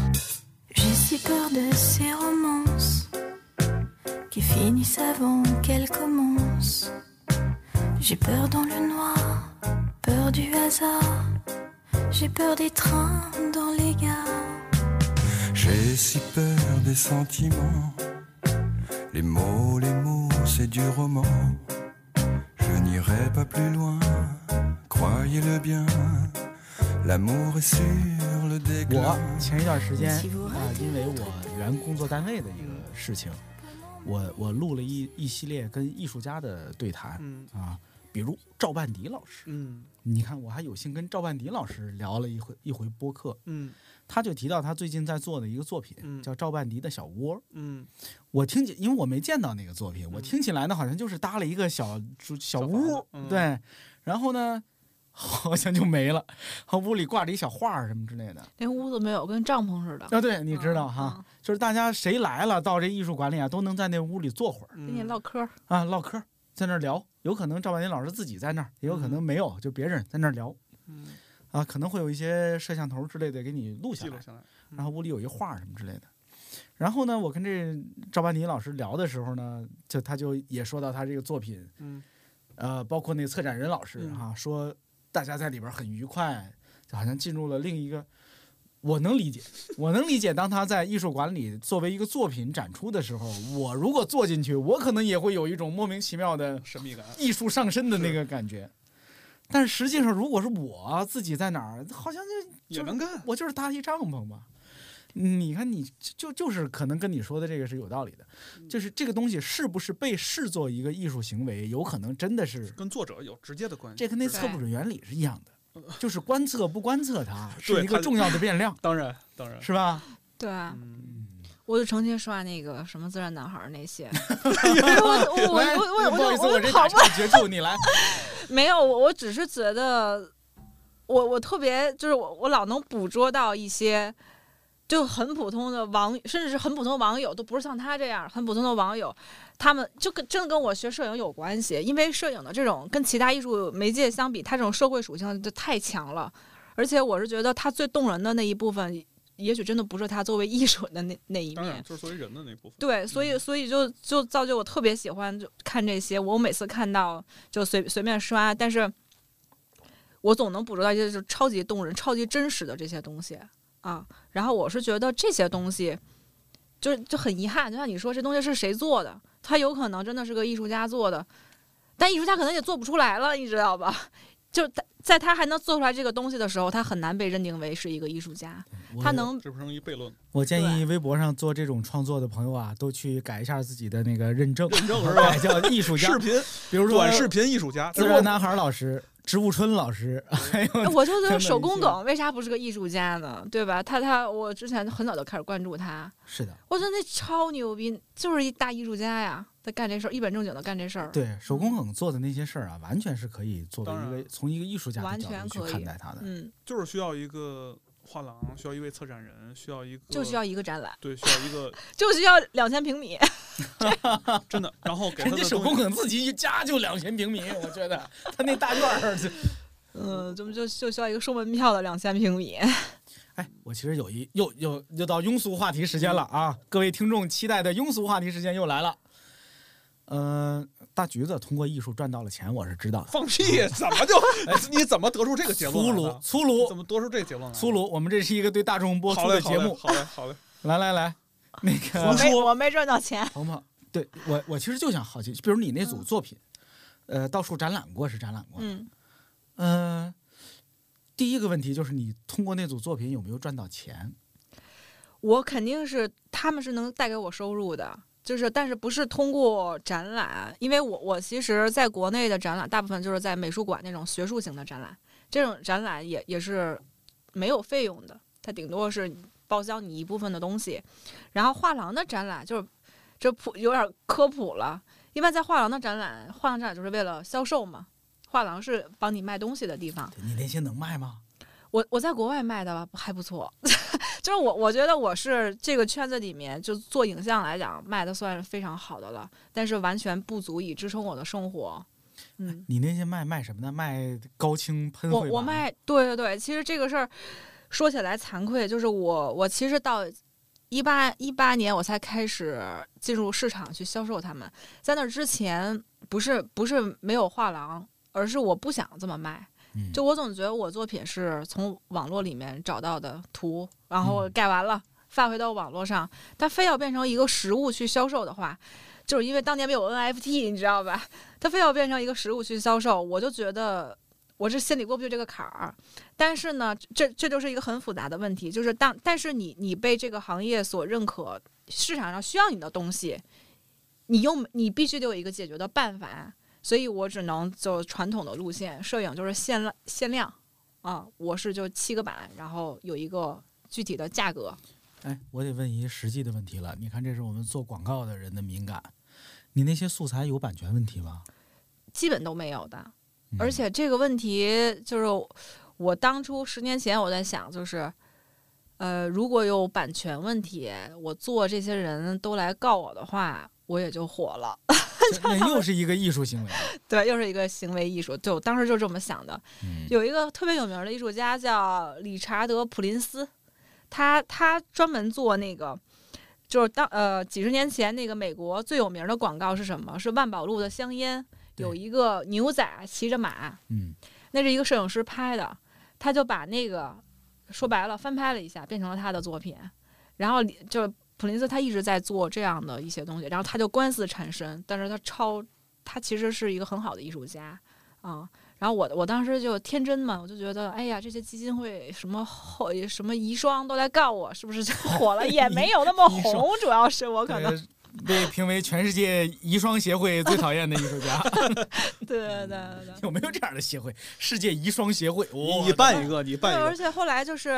J'ai si peur de ces romances qui finissent avant qu'elles commencent. J'ai peur dans le noir, peur du hasard. J'ai peur des trains dans les gares. J'ai si peur des sentiments. Les mots, les mots, c'est du roman. Je n'irai pas plus loin, croyez-le bien. 我前一段时间啊，因为我原工作单位的一个事情，我我录了一一系列跟艺术家的对谈嗯。啊，比如赵半迪老师，嗯。你看我还有幸跟赵半迪老师聊了一回一回播客，嗯。他就提到他最近在做的一个作品，嗯。叫赵半迪的小窝。嗯，我听起，因为我没见到那个作品，我嗯听起来呢好像就是搭了一个小小屋对，然后呢好像就没了，和屋里挂着一小画儿什么之类的。连屋子没有，跟帐篷似的。啊，对，你知道嗯哈，嗯就是大家谁来了到这艺术馆里啊，都能在那屋里坐会儿跟跟你唠嗑儿。啊，唠嗑，在那儿聊。有可能赵半林老师自己在那儿，也有可能没有，就别人在那儿聊嗯啊，可能会有一些摄像头之类的给你录下来记录，下来。然后屋里有一画儿什么之类的。然后呢，我跟这赵半迪老师聊的时候呢，就他就也说到他这个作品，嗯呃，包括那个策展人老师嗯哈、说大家在里边很愉快，就好像进入了另一个。我能理解，我能理解，当他在艺术馆里作为一个作品展出的时候，我如果坐进去，我可能也会有一种莫名其妙的神秘感。艺术上身的那个感觉。但实际上，如果是我自己在哪儿，好像就也能干。我就是搭一帐篷嘛。你看，你就就是可能跟你说的这个是有道理的，就是这个东西是不是被视作一个艺术行为，有可能真的是跟作者有直接的关系。这跟那测不准原理是一样的，就是观测不观测它 是一个重要的变量，当然当然，是吧？对啊，嗯，我就成天刷那个什么自然男孩那些。我我我我我我我我这跑不打岔结束，你来。没有，我我只是觉得，我我特别就是我我老能捕捉到一些就很普通的网，甚至是很普通的网友，都不是像他这样很普通的网友，他们就跟真的跟我学摄影有关系，因为摄影的这种跟其他艺术媒介相比，它这种社会属性就太强了，而且我是觉得它最动人的那一部分，也许真的不是他作为艺术的那那一面，就是作为人的那部分。对，所以所以就就造就我特别喜欢就看这些，我每次看到就随随便刷，但是我总能捕捉到一些就超级动人、超级真实的这些东西啊。然后我是觉得这些东西就是就很遗憾，就像你说，这东西是谁做的？他有可能真的是个艺术家做的，但艺术家可能也做不出来了，你知道吧？就在在他还能做出来这个东西的时候，他很难被认定为是一个艺术家。他能这不成一悖论？我建议微博上做这种创作的朋友啊，都去改一下自己的那个认证，认证 是吧改叫艺术家视，频、比如说短视频艺术家，自然男孩老师、植物春老师，还有我就觉得手工梗为啥不是个艺术家呢？对吧？他他我之前很早就开始关注他，是的，我觉得那超牛逼，就是一大艺术家呀，他干这事儿，一本正经的干这事儿。对手工梗做的那些事儿啊，完全是可以作为一个从一个艺术家的完角度去全可以看待他的。嗯，就是需要一个画廊，需要一位策展人，需要一个就需要一个展览，对，需要一个 就需要两千平米。真的，然后给他人家手工梗自己一家就两千平米，我觉得他那大院儿，嗯，怎么就就需要一个收门票的两千平米？哎，我其实有一又又又到庸俗话题时间了啊！各位听众期待的庸俗话题时间又来了。呃，大橘子通过艺术赚到了钱，我是知道的。放屁，怎么就 你怎么得出这个结论粗？鲁粗鲁怎么得出这个结论？粗鲁，我们这是一个对大众播出的节目。好嘞，好嘞。来来来，那个我没我没赚到钱。鹏鹏，对我我其实就想好奇，比如你那组作品，呃，到处展览过是展览过，嗯，嗯，第一个问题就是你通过那组作品有没有赚到钱？我肯定是他们是能带给我收入的。就是，但是不是通过展览，因为我我其实在国内的展览，大部分就是在美术馆那种学术型的展览，这种展览也也是没有费用的，它顶多是报销你一部分的东西。然后画廊的展览就是这普有点科普了，一般在画廊的展览，画廊展览就是为了销售嘛，画廊是帮你卖东西的地方。你那些能卖吗？我我在国外卖的还不错，就是我我觉得我是这个圈子里面就做影像来讲卖的算是非常好的了，但是完全不足以支撑我的生活。嗯，你那些卖卖什么的？卖高清喷绘我我卖对对对，其实这个事儿说起来惭愧，就是我我其实到一八一八年我才开始进入市场去销售它们，在那之前不是不是没有画廊，而是我不想这么卖。嗯就我总觉得我作品是从网络里面找到的图，然后嗯盖完了发回到网络上，它非要变成一个实物去销售的话，就是因为当年没有 NFT，你知道吧？它非要变成一个实物去销售，我就觉得我是心里过不去这个坎儿。但是呢，这这就是一个很复杂的问题，就是当但是你你被这个行业所认可，市场上需要你的东西，你又你必须得有一个解决的办法。所以我只能走传统的路线，摄影就是限量限量啊，我是就七个版，然后有一个具体的价格。哎，我得问一实际的问题了。你看，这是我们做广告的人的敏感。你那些素材有版权问题吗？基本都没有的。嗯而且这个问题就是我当初十年前我在想，就是呃，如果有版权问题，我做这些人都来告我的话，我也就火了。这 那又是一个艺术行为。对，又是一个行为艺术。就我当时就这么想的。嗯有一个特别有名的艺术家叫理查德·普林斯，他他专门做那个，就是当呃几十年前那个美国最有名的广告是什么？是万宝路的香烟，有一个牛仔骑着马，嗯那是一个摄影师拍的，他就把那个说白了翻拍了一下，变成了他的作品。然后就普林斯他一直在做这样的一些东西，然后他就官司缠身，但是他超他其实是一个很好的艺术家啊。然后我我当时就天真嘛，我就觉得，哎呀，这些基金会什么后什么遗孀都来告我，是不是就火了？也没有那么红，主要是我可能呃被评为全世界遗孀协会最讨厌的艺术家。对对对对。有没有这样的协会？世界遗孀协会，你哇你办一个，你对，办一个，而且后来就是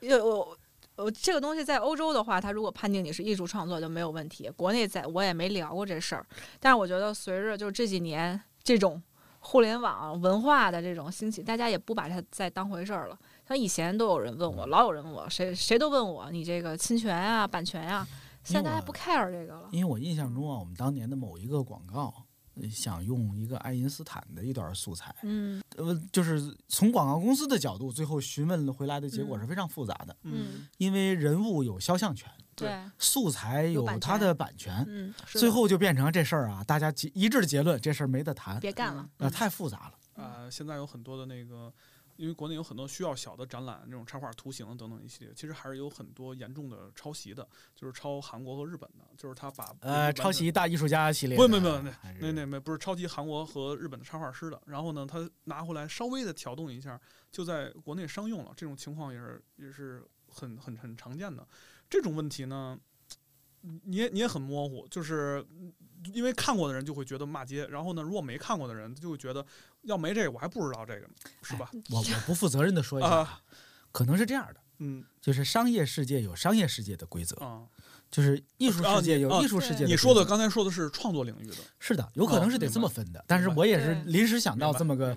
有我。我这个东西在欧洲的话，他如果判定你是艺术创作就没有问题。国内在我也没聊过这事儿，但是我觉得随着就这几年这种互联网文化的这种兴起，大家也不把它再当回事儿了。像以前都有人问我，老有人问我，谁谁都问我你这个侵权啊、版权啊，现在大家不 care 这个了。因为我印象中啊，我们当年的某一个广告，呃想用一个爱因斯坦的一段素材，嗯。呃，就是从广告公司的角度，最后询问回来的结果嗯。是非常复杂的，嗯，因为人物有肖像权，对，素材有有版权它的版权，嗯，最后就变成这事儿啊，大家结一致结论，这事儿没得谈，别干了。那，嗯太复杂了。啊，现在有很多的那个，因为国内有很多需要小的展览，那种插画、图形等等一系列，其实还是有很多严重的抄袭的，就是抄韩国和日本的，就是他把呃，抄袭大艺术家系列不的，不不，那还是那那没不是抄袭韩国和日本的插画师的，然后呢，他拿回来稍微的调动一下，就在国内商用了，这种情况也是也是很很很常见的。这种问题呢，你也你也很模糊，就是因为看过的人就会觉得骂街，然后呢，如果没看过的人就会觉得要没这个我还不知道这个呢，是吧？我我不负责任的说一下，啊，可能是这样的，嗯就是商业世界有商业世界的规则，啊，就是艺术世界有啊艺术世界的规则。你说的刚才说的是创作领域的，是的，有可能是得哦这么分的，但是我也是临时想到这么个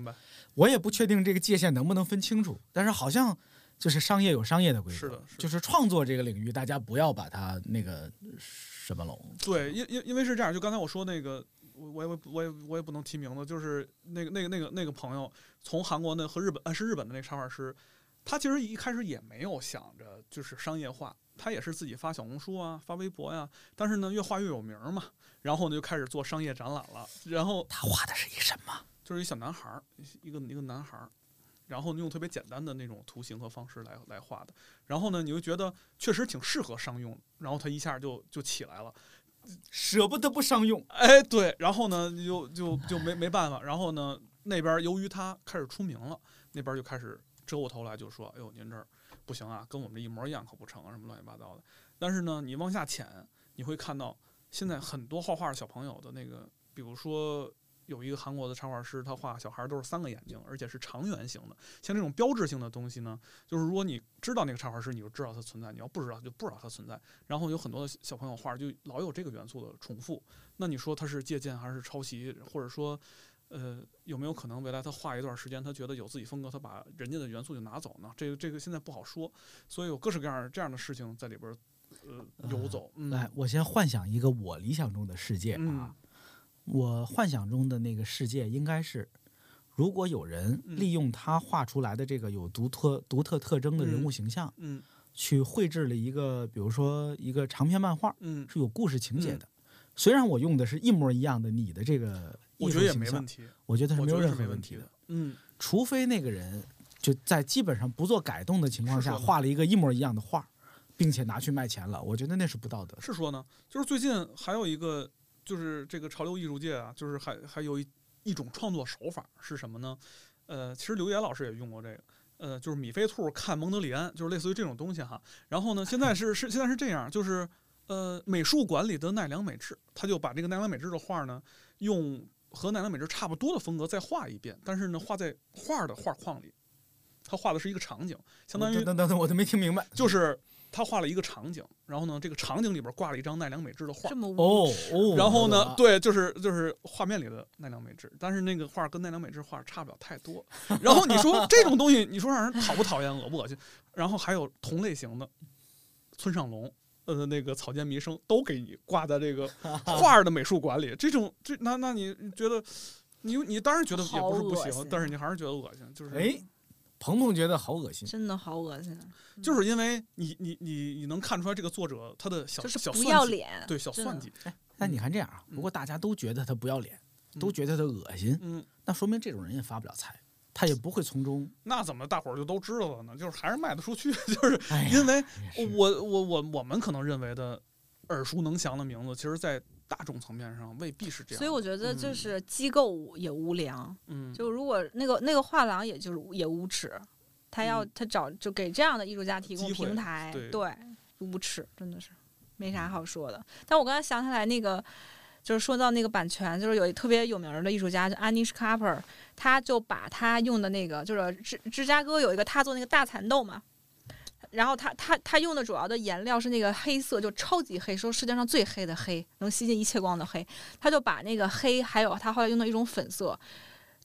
我也不确定这个界限能不能分清楚，但是好像就是商业有商业的规则，是的是的就是创作这个领域，大家不要把它那个什么了。对，因因因为是这样，就刚才我说那个，我我也我也我也不能提名字，就是那个那个那个那个朋友从韩国那和日本呃是日本的那个插画师，他其实一开始也没有想着就是商业化，他也是自己发小红书啊，发微博呀、但是呢越画越有名嘛，然后呢就开始做商业展览了，然后他画的是一什么？就是一小男孩儿，一个一个男孩儿，然后用特别简单的那种图形和方式来来画的，然后呢你就觉得确实挺适合商用，然后他一下就就起来了。舍不得不商用。哎，对，然后呢，就就就没没办法，然后呢，那边由于他开始出名了，那边就开始折过头来就说：“哎呦，您这儿不行啊，跟我们这一模一样可不成啊，什么乱七八糟的。”但是呢，你往下潜，你会看到现在很多画画的小朋友的那个，比如说。有一个韩国的插画师，他画小孩都是三个眼睛，而且是长圆形的。像这种标志性的东西呢，就是如果你知道那个插画师，你就知道它存在；你要不知道，就不知道它存在。然后有很多的小朋友画就老有这个元素的重复，那你说他是借鉴还是抄袭，或者说，呃，有没有可能未来他画一段时间，他觉得有自己风格，他把人家的元素就拿走呢？这个这个现在不好说，所以有各式各样这样的事情在里边儿，呃，游走。嗯来，我先幻想一个我理想中的世界啊。嗯我幻想中的那个世界应该是，如果有人嗯。利用他画出来的这个有独特独特特征的人物嗯。形象，嗯。去绘制了一个，比如说一个长篇漫画，嗯。是有故事情节的。虽然我用的是一模一样的你的这个我觉得也没问题，我觉得是没有任何问题的。嗯，除非那个人就在基本上不做改动的情况下画了一个一模一样的画，并且拿去卖钱了，我觉得那是不道德的。是说呢，就是最近还有一个，就是这个潮流艺术界啊，就是还还有一一种创作手法是什么呢？呃，其实刘岩老师也用过这个，呃，就是米菲兔看蒙德里安，就是类似于这种东西哈。然后呢，现在是是现在是这样，就是呃，美术馆里的奈良美智，他就把这个奈良美智的画呢，用和奈良美智差不多的风格再画一遍，但是呢，画在画的画框里，他画的是一个场景，相当于等等等等，我都没听明白。就是他画了一个场景，然后呢，这个场景里边挂了一张奈良美智的画这。么哦哦，然后呢，对，就是就是画面里的奈良美智，但是那个画跟奈良美智画差不了太多。然后你说这种东西，你说让人讨不讨厌、恶不恶心？然后还有同类型的，村上隆，呃，那个草间弥生都给你挂在这个 画的美术馆里。这种这那那你觉得，你你当然觉得也不是不行，但是你还是觉得恶心，就是哎，鹏鹏觉得好恶心。真的好恶心，就是因为你你你你能看出来这个作者他的小小算计，要脸，对小算计，那你看这样啊，如果大家都觉得他不要脸，都觉得他恶心，嗯。那说明这种人也发不了财，他也不会从中。那怎么大伙儿就都知道了呢？就是还是卖得出去，就是因为我我我我们可能认为的耳熟能详的名字，其实，在大众层面上未必是这样。所以我觉得就嗯是机构也无良，嗯，就如果那个那个画廊也就是也无耻，他要嗯他找就给这样的艺术家提供平台，对无耻真的是没啥好说的。但我刚才想起来那个。就是说到那个版权，就是有一特别有名儿的艺术家，就 Anish Kapoor，他就把他用的那个，就是芝芝加哥有一个他做那个大蚕豆嘛，然后他他他用的主要的颜料是那个黑色，就超级黑，说世界上最黑的黑，能吸进一切光的黑。他就把那个黑，还有他后来用的一种粉色，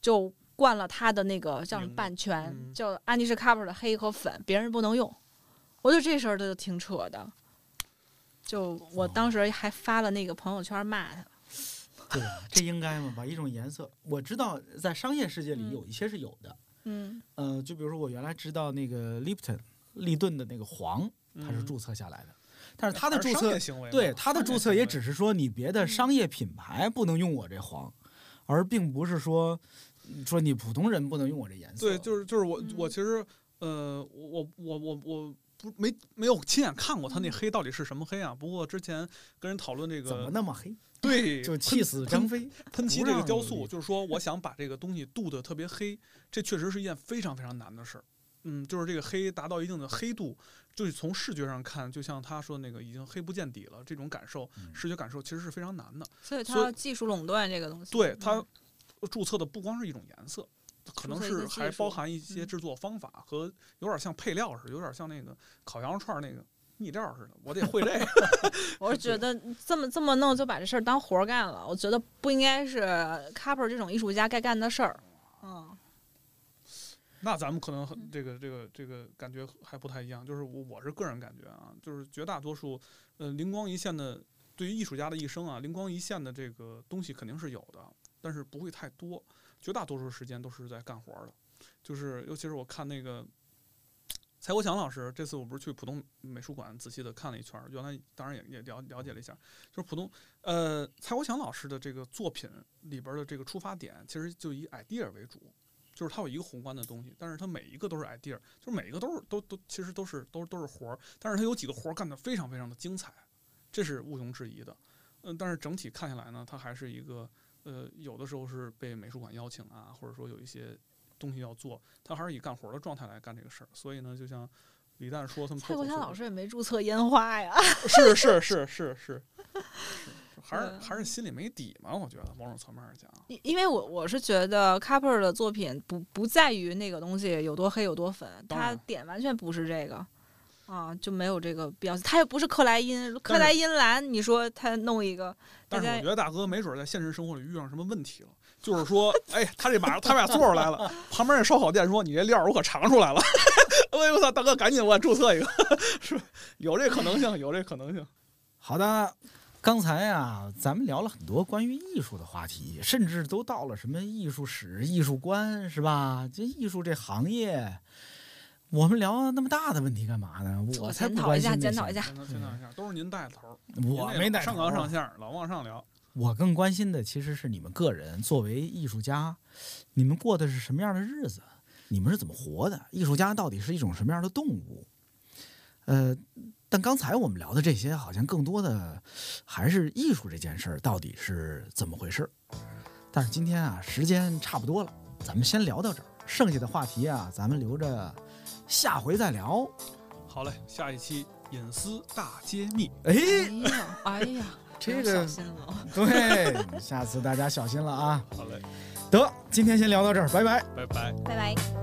就灌了他的那个叫什么名字版权，嗯叫安妮士卡普的黑和粉，别人不能用。我觉得这事儿他就挺扯的。就我当时还发了那个朋友圈骂他，对，这应该嘛？把一种颜色，我知道在商业世界里嗯有一些是有的，嗯呃，就比如说我原来知道那个 Lipton 利顿的那个黄，它是嗯注册下来的，但是他的注册行为对他的注册也只是说你别的商业品牌不能用我这黄，而并不是说说你普通人不能用我这颜色。对，就是就是我嗯我其实呃我我我我我不没没有亲眼看过他那黑到底是什么黑啊？不过之前跟人讨论这个怎么那么黑？对 就气死张飞。喷漆这个雕塑，就是说我想把这个东西镀的特别黑，这确实是一件非常非常难的事儿。嗯，就是这个黑达到一定的黑度，就是从视觉上看，就像他说那个已经黑不见底了，这种感受，嗯视觉感受其实是非常难的。所以他所以要技术垄断这个东西。对它嗯注册的不光是一种颜色，可能是还包含一些嗯制作方法和有点像配料似的，有点像那个烤羊肉串儿那个秘料似的。我得会这个。我是觉得这么这么弄就把这事儿当活儿干了，我觉得不应该是 Copper 这种艺术家该干的事儿。嗯，那咱们可能很这个这个这个感觉还不太一样，就是我我是个人感觉啊，就是绝大多数呃灵光一现的对于艺术家的一生啊，灵光一现的这个东西肯定是有的，但是不会太多，绝大多数时间都是在干活儿的，就是尤其是我看那个。蔡国强老师，这次我不是去浦东美术馆仔细的看了一圈儿，原来当然也也了了解了一下，就是浦东，呃，蔡国强老师的这个作品里边儿的这个出发点，其实就以 idea 为主，就是它有一个宏观的东西，但是它每一个都是 idea，就是每一个都是都都其实都是都都是活儿，但是它有几个活儿干得非常非常的精彩，这是毋庸置疑的。嗯，但是整体看下来呢，它还是一个呃，有的时候是被美术馆邀请啊，或者说有一些东西要做，他还是以干活儿的状态来干这个事儿。所以呢，就像李诞说，他们蔡国强脱口秀老师也没注册烟花呀。是是是是是是，还是还是心里没底嘛？我觉得某种层面上讲，因因为我我是觉得 Capper 的作品不不在于那个东西有多黑有多粉，他点完全不是这个。啊，就没有这个必要性。他又不是克莱因，克莱因蓝，你说他弄一个，大家但是我觉得大哥没准儿在现实生活里遇上什么问题了，就是说，哎，他这马上他们俩做出来了，旁边那烧烤店说你这料儿我可尝出来了，哎呦我操，大哥赶紧我注册一个，是吧有这可能性，有这可能性。好的，刚才啊，咱们聊了很多关于艺术的话题，甚至都到了什么艺术史、艺术观，是吧？这艺术这行业，我们聊那么大的问题干嘛呢？我才不检讨一下，检讨一下。检讨检讨一下，都是您带头儿，我没带上头儿纲上线儿，老往上聊。我更关心的其实是你们个人作为艺术家，你们过的是什么样的日子？你们是怎么活的？艺术家到底是一种什么样的动物？呃，但刚才我们聊的这些，好像更多的还是艺术这件事儿到底是怎么回事儿。但是今天啊，时间差不多了，咱们先聊到这儿，剩下的话题啊，咱们留着下回再聊。好嘞，下一期隐私大揭秘。哎，哎呀，哎呀，这个小心了。对，下次大家小心了啊！好嘞，得，今天先聊到这儿，拜拜。拜拜。拜拜。